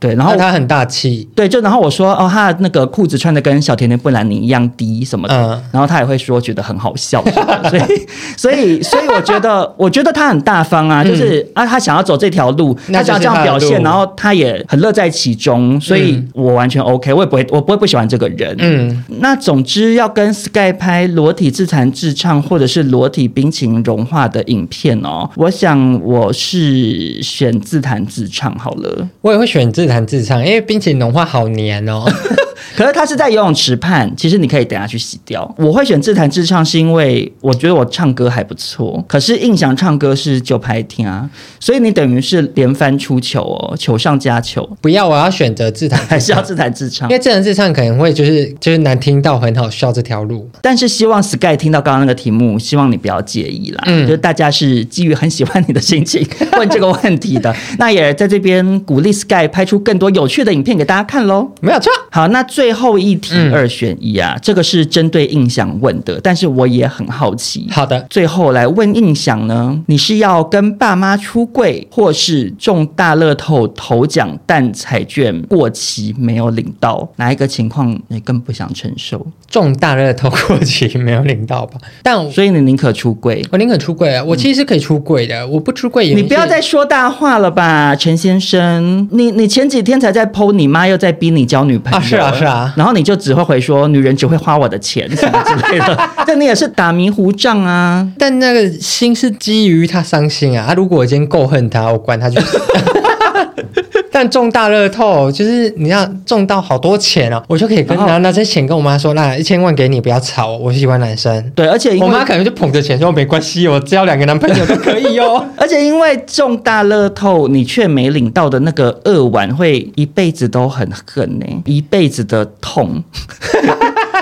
对，然后他很大气。对，就然后我说哦，他的那个裤子穿的跟小甜甜布兰妮一样低什么的，嗯、然后他也会说觉得很好笑，所以所以所以我觉得我觉得他很大方啊，就是、嗯、啊他想要走这条路，他想要这样表现，然后他也很乐在其中，所以我完全 OK，我也不会我不会不喜欢这个人。嗯，那总之要跟 Sky 拍裸体自弹自唱或者是裸体冰淇淋融化的影片哦，我想我是选自弹自唱好了，我也会选自。谈自唱，因为冰淇淋融化好黏哦。可是他是在游泳池畔，其实你可以等下去洗掉。我会选自弹自唱，是因为我觉得我唱歌还不错。可是印象唱歌是就拍听啊，所以你等于是连番出糗哦，球上加球。不要，我要选择自弹，还是要自弹自唱？因为自弹自唱可能会就是就是难听到很好笑这条路。但是希望 Sky 听到刚刚那个题目，希望你不要介意啦。嗯，就是大家是基于很喜欢你的心情 问这个问题的，那也在这边鼓励 Sky 拍出更多有趣的影片给大家看喽。没有错。好，那最后一题二选一啊，嗯、这个是针对印象问的，但是我也很好奇。好的，最后来问印象呢，你是要跟爸妈出柜，或是中大乐透头奖但彩券过期没有领到？哪一个情况你更不想承受？中大乐透过期没有领到吧？但所以你宁可出柜？我宁可出柜啊！我其实是可以出柜的，嗯、我不出柜也。你不要再说大话了吧，陈先生。你你前几天才在 PO，你妈又在逼你交女朋友。啊，是啊，是啊。然后你就只会回说女人只会花我的钱什么之类的，但你也是打迷糊仗啊。但那个心是基于他伤心啊，他如果我今天够恨他，我管他去死。但中大乐透就是你要中到好多钱啊，我就可以跟拿拿这钱跟我妈说，那一千万给你，不要吵，我喜欢男生。对，而且我妈可能就捧着钱说没关系，我只要两个男朋友都可以哦。而且因为中大乐透，你却没领到的那个恶玩，会一辈子都很恨呢，一辈子的痛。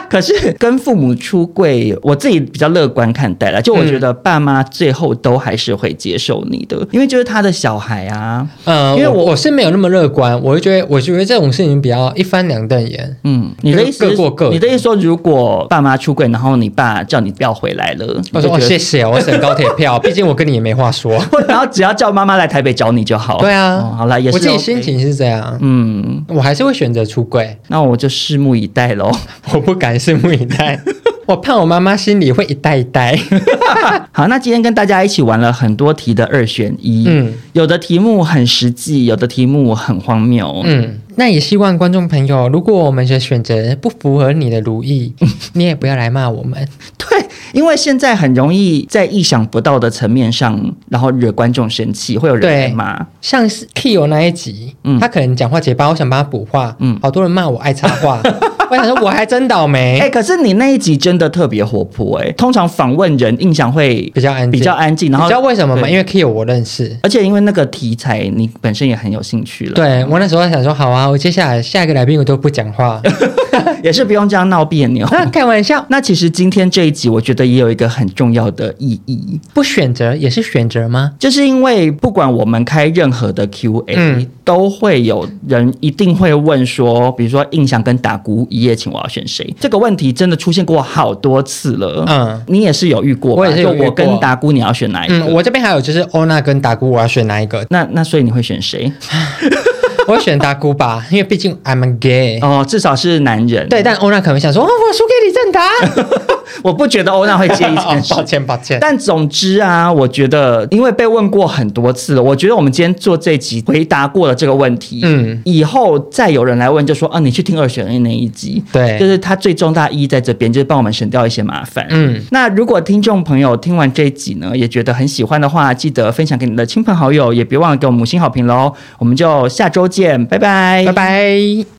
可是跟父母出柜，我自己比较乐观看待了。就我觉得爸妈最后都还是会接受你的，因为就是他的小孩啊。呃，因为我我是没有那么乐观，我就觉得我觉得这种事情比较一翻两瞪眼。嗯，你的意思？各过各。你的意思说，如果爸妈出柜，然后你爸叫你不要回来了，我说哦谢谢，我省高铁票，毕竟我跟你也没话说。然后只要叫妈妈来台北找你就好。对啊，好了，也是。我自己心情是这样。嗯，我还是会选择出柜。那我就拭目以待喽。我不敢。拭目以待，我怕我妈妈心里会一呆一呆。好，那今天跟大家一起玩了很多题的二选一，嗯，有的题目很实际，有的题目很荒谬，嗯。那也希望观众朋友，如果我们的选择不符合你的如意，你也不要来骂我们。对，因为现在很容易在意想不到的层面上，然后惹观众生气，会有人来骂。像是 Kyo 那一集，嗯，他可能讲话结巴，我想帮他补话，嗯，好多人骂我爱插话，我想说我还真倒霉。哎、欸，可是你那一集真的特别活泼，哎，通常访问人印象会比较安静，比较安静。然后你知道为什么吗？因为 Kyo 我认识，而且因为那个题材你本身也很有兴趣了。对，我那时候想说，好啊。我接下来下一个来宾我都不讲话，也是不用这样闹别扭。那开玩笑。那其实今天这一集，我觉得也有一个很重要的意义。不选择也是选择吗？就是因为不管我们开任何的 Q&A，、嗯、都会有人一定会问说，比如说印象跟打鼓一夜情，我要选谁？这个问题真的出现过好多次了。嗯，你也是有遇过吧？我也是有遇过。就我跟打鼓，你要选哪一个？嗯，我这边还有就是欧娜跟打鼓，我要选哪一个？那那所以你会选谁？我选达姑吧，因为毕竟 I'm a gay 哦，至少是男人。对，但欧娜可能想说，哦，我输给李正达。我不觉得欧娜会介意这件事。抱歉，抱歉。但总之啊，我觉得因为被问过很多次了，我觉得我们今天做这集回答过了这个问题。嗯，以后再有人来问，就说啊，你去听二选一那一集。对，就是它最重大意义在这边，就是帮我们省掉一些麻烦。嗯，那如果听众朋友听完这一集呢，也觉得很喜欢的话，记得分享给你的亲朋好友，也别忘了给我们五星好评喽。我们就下周见，拜拜，拜拜。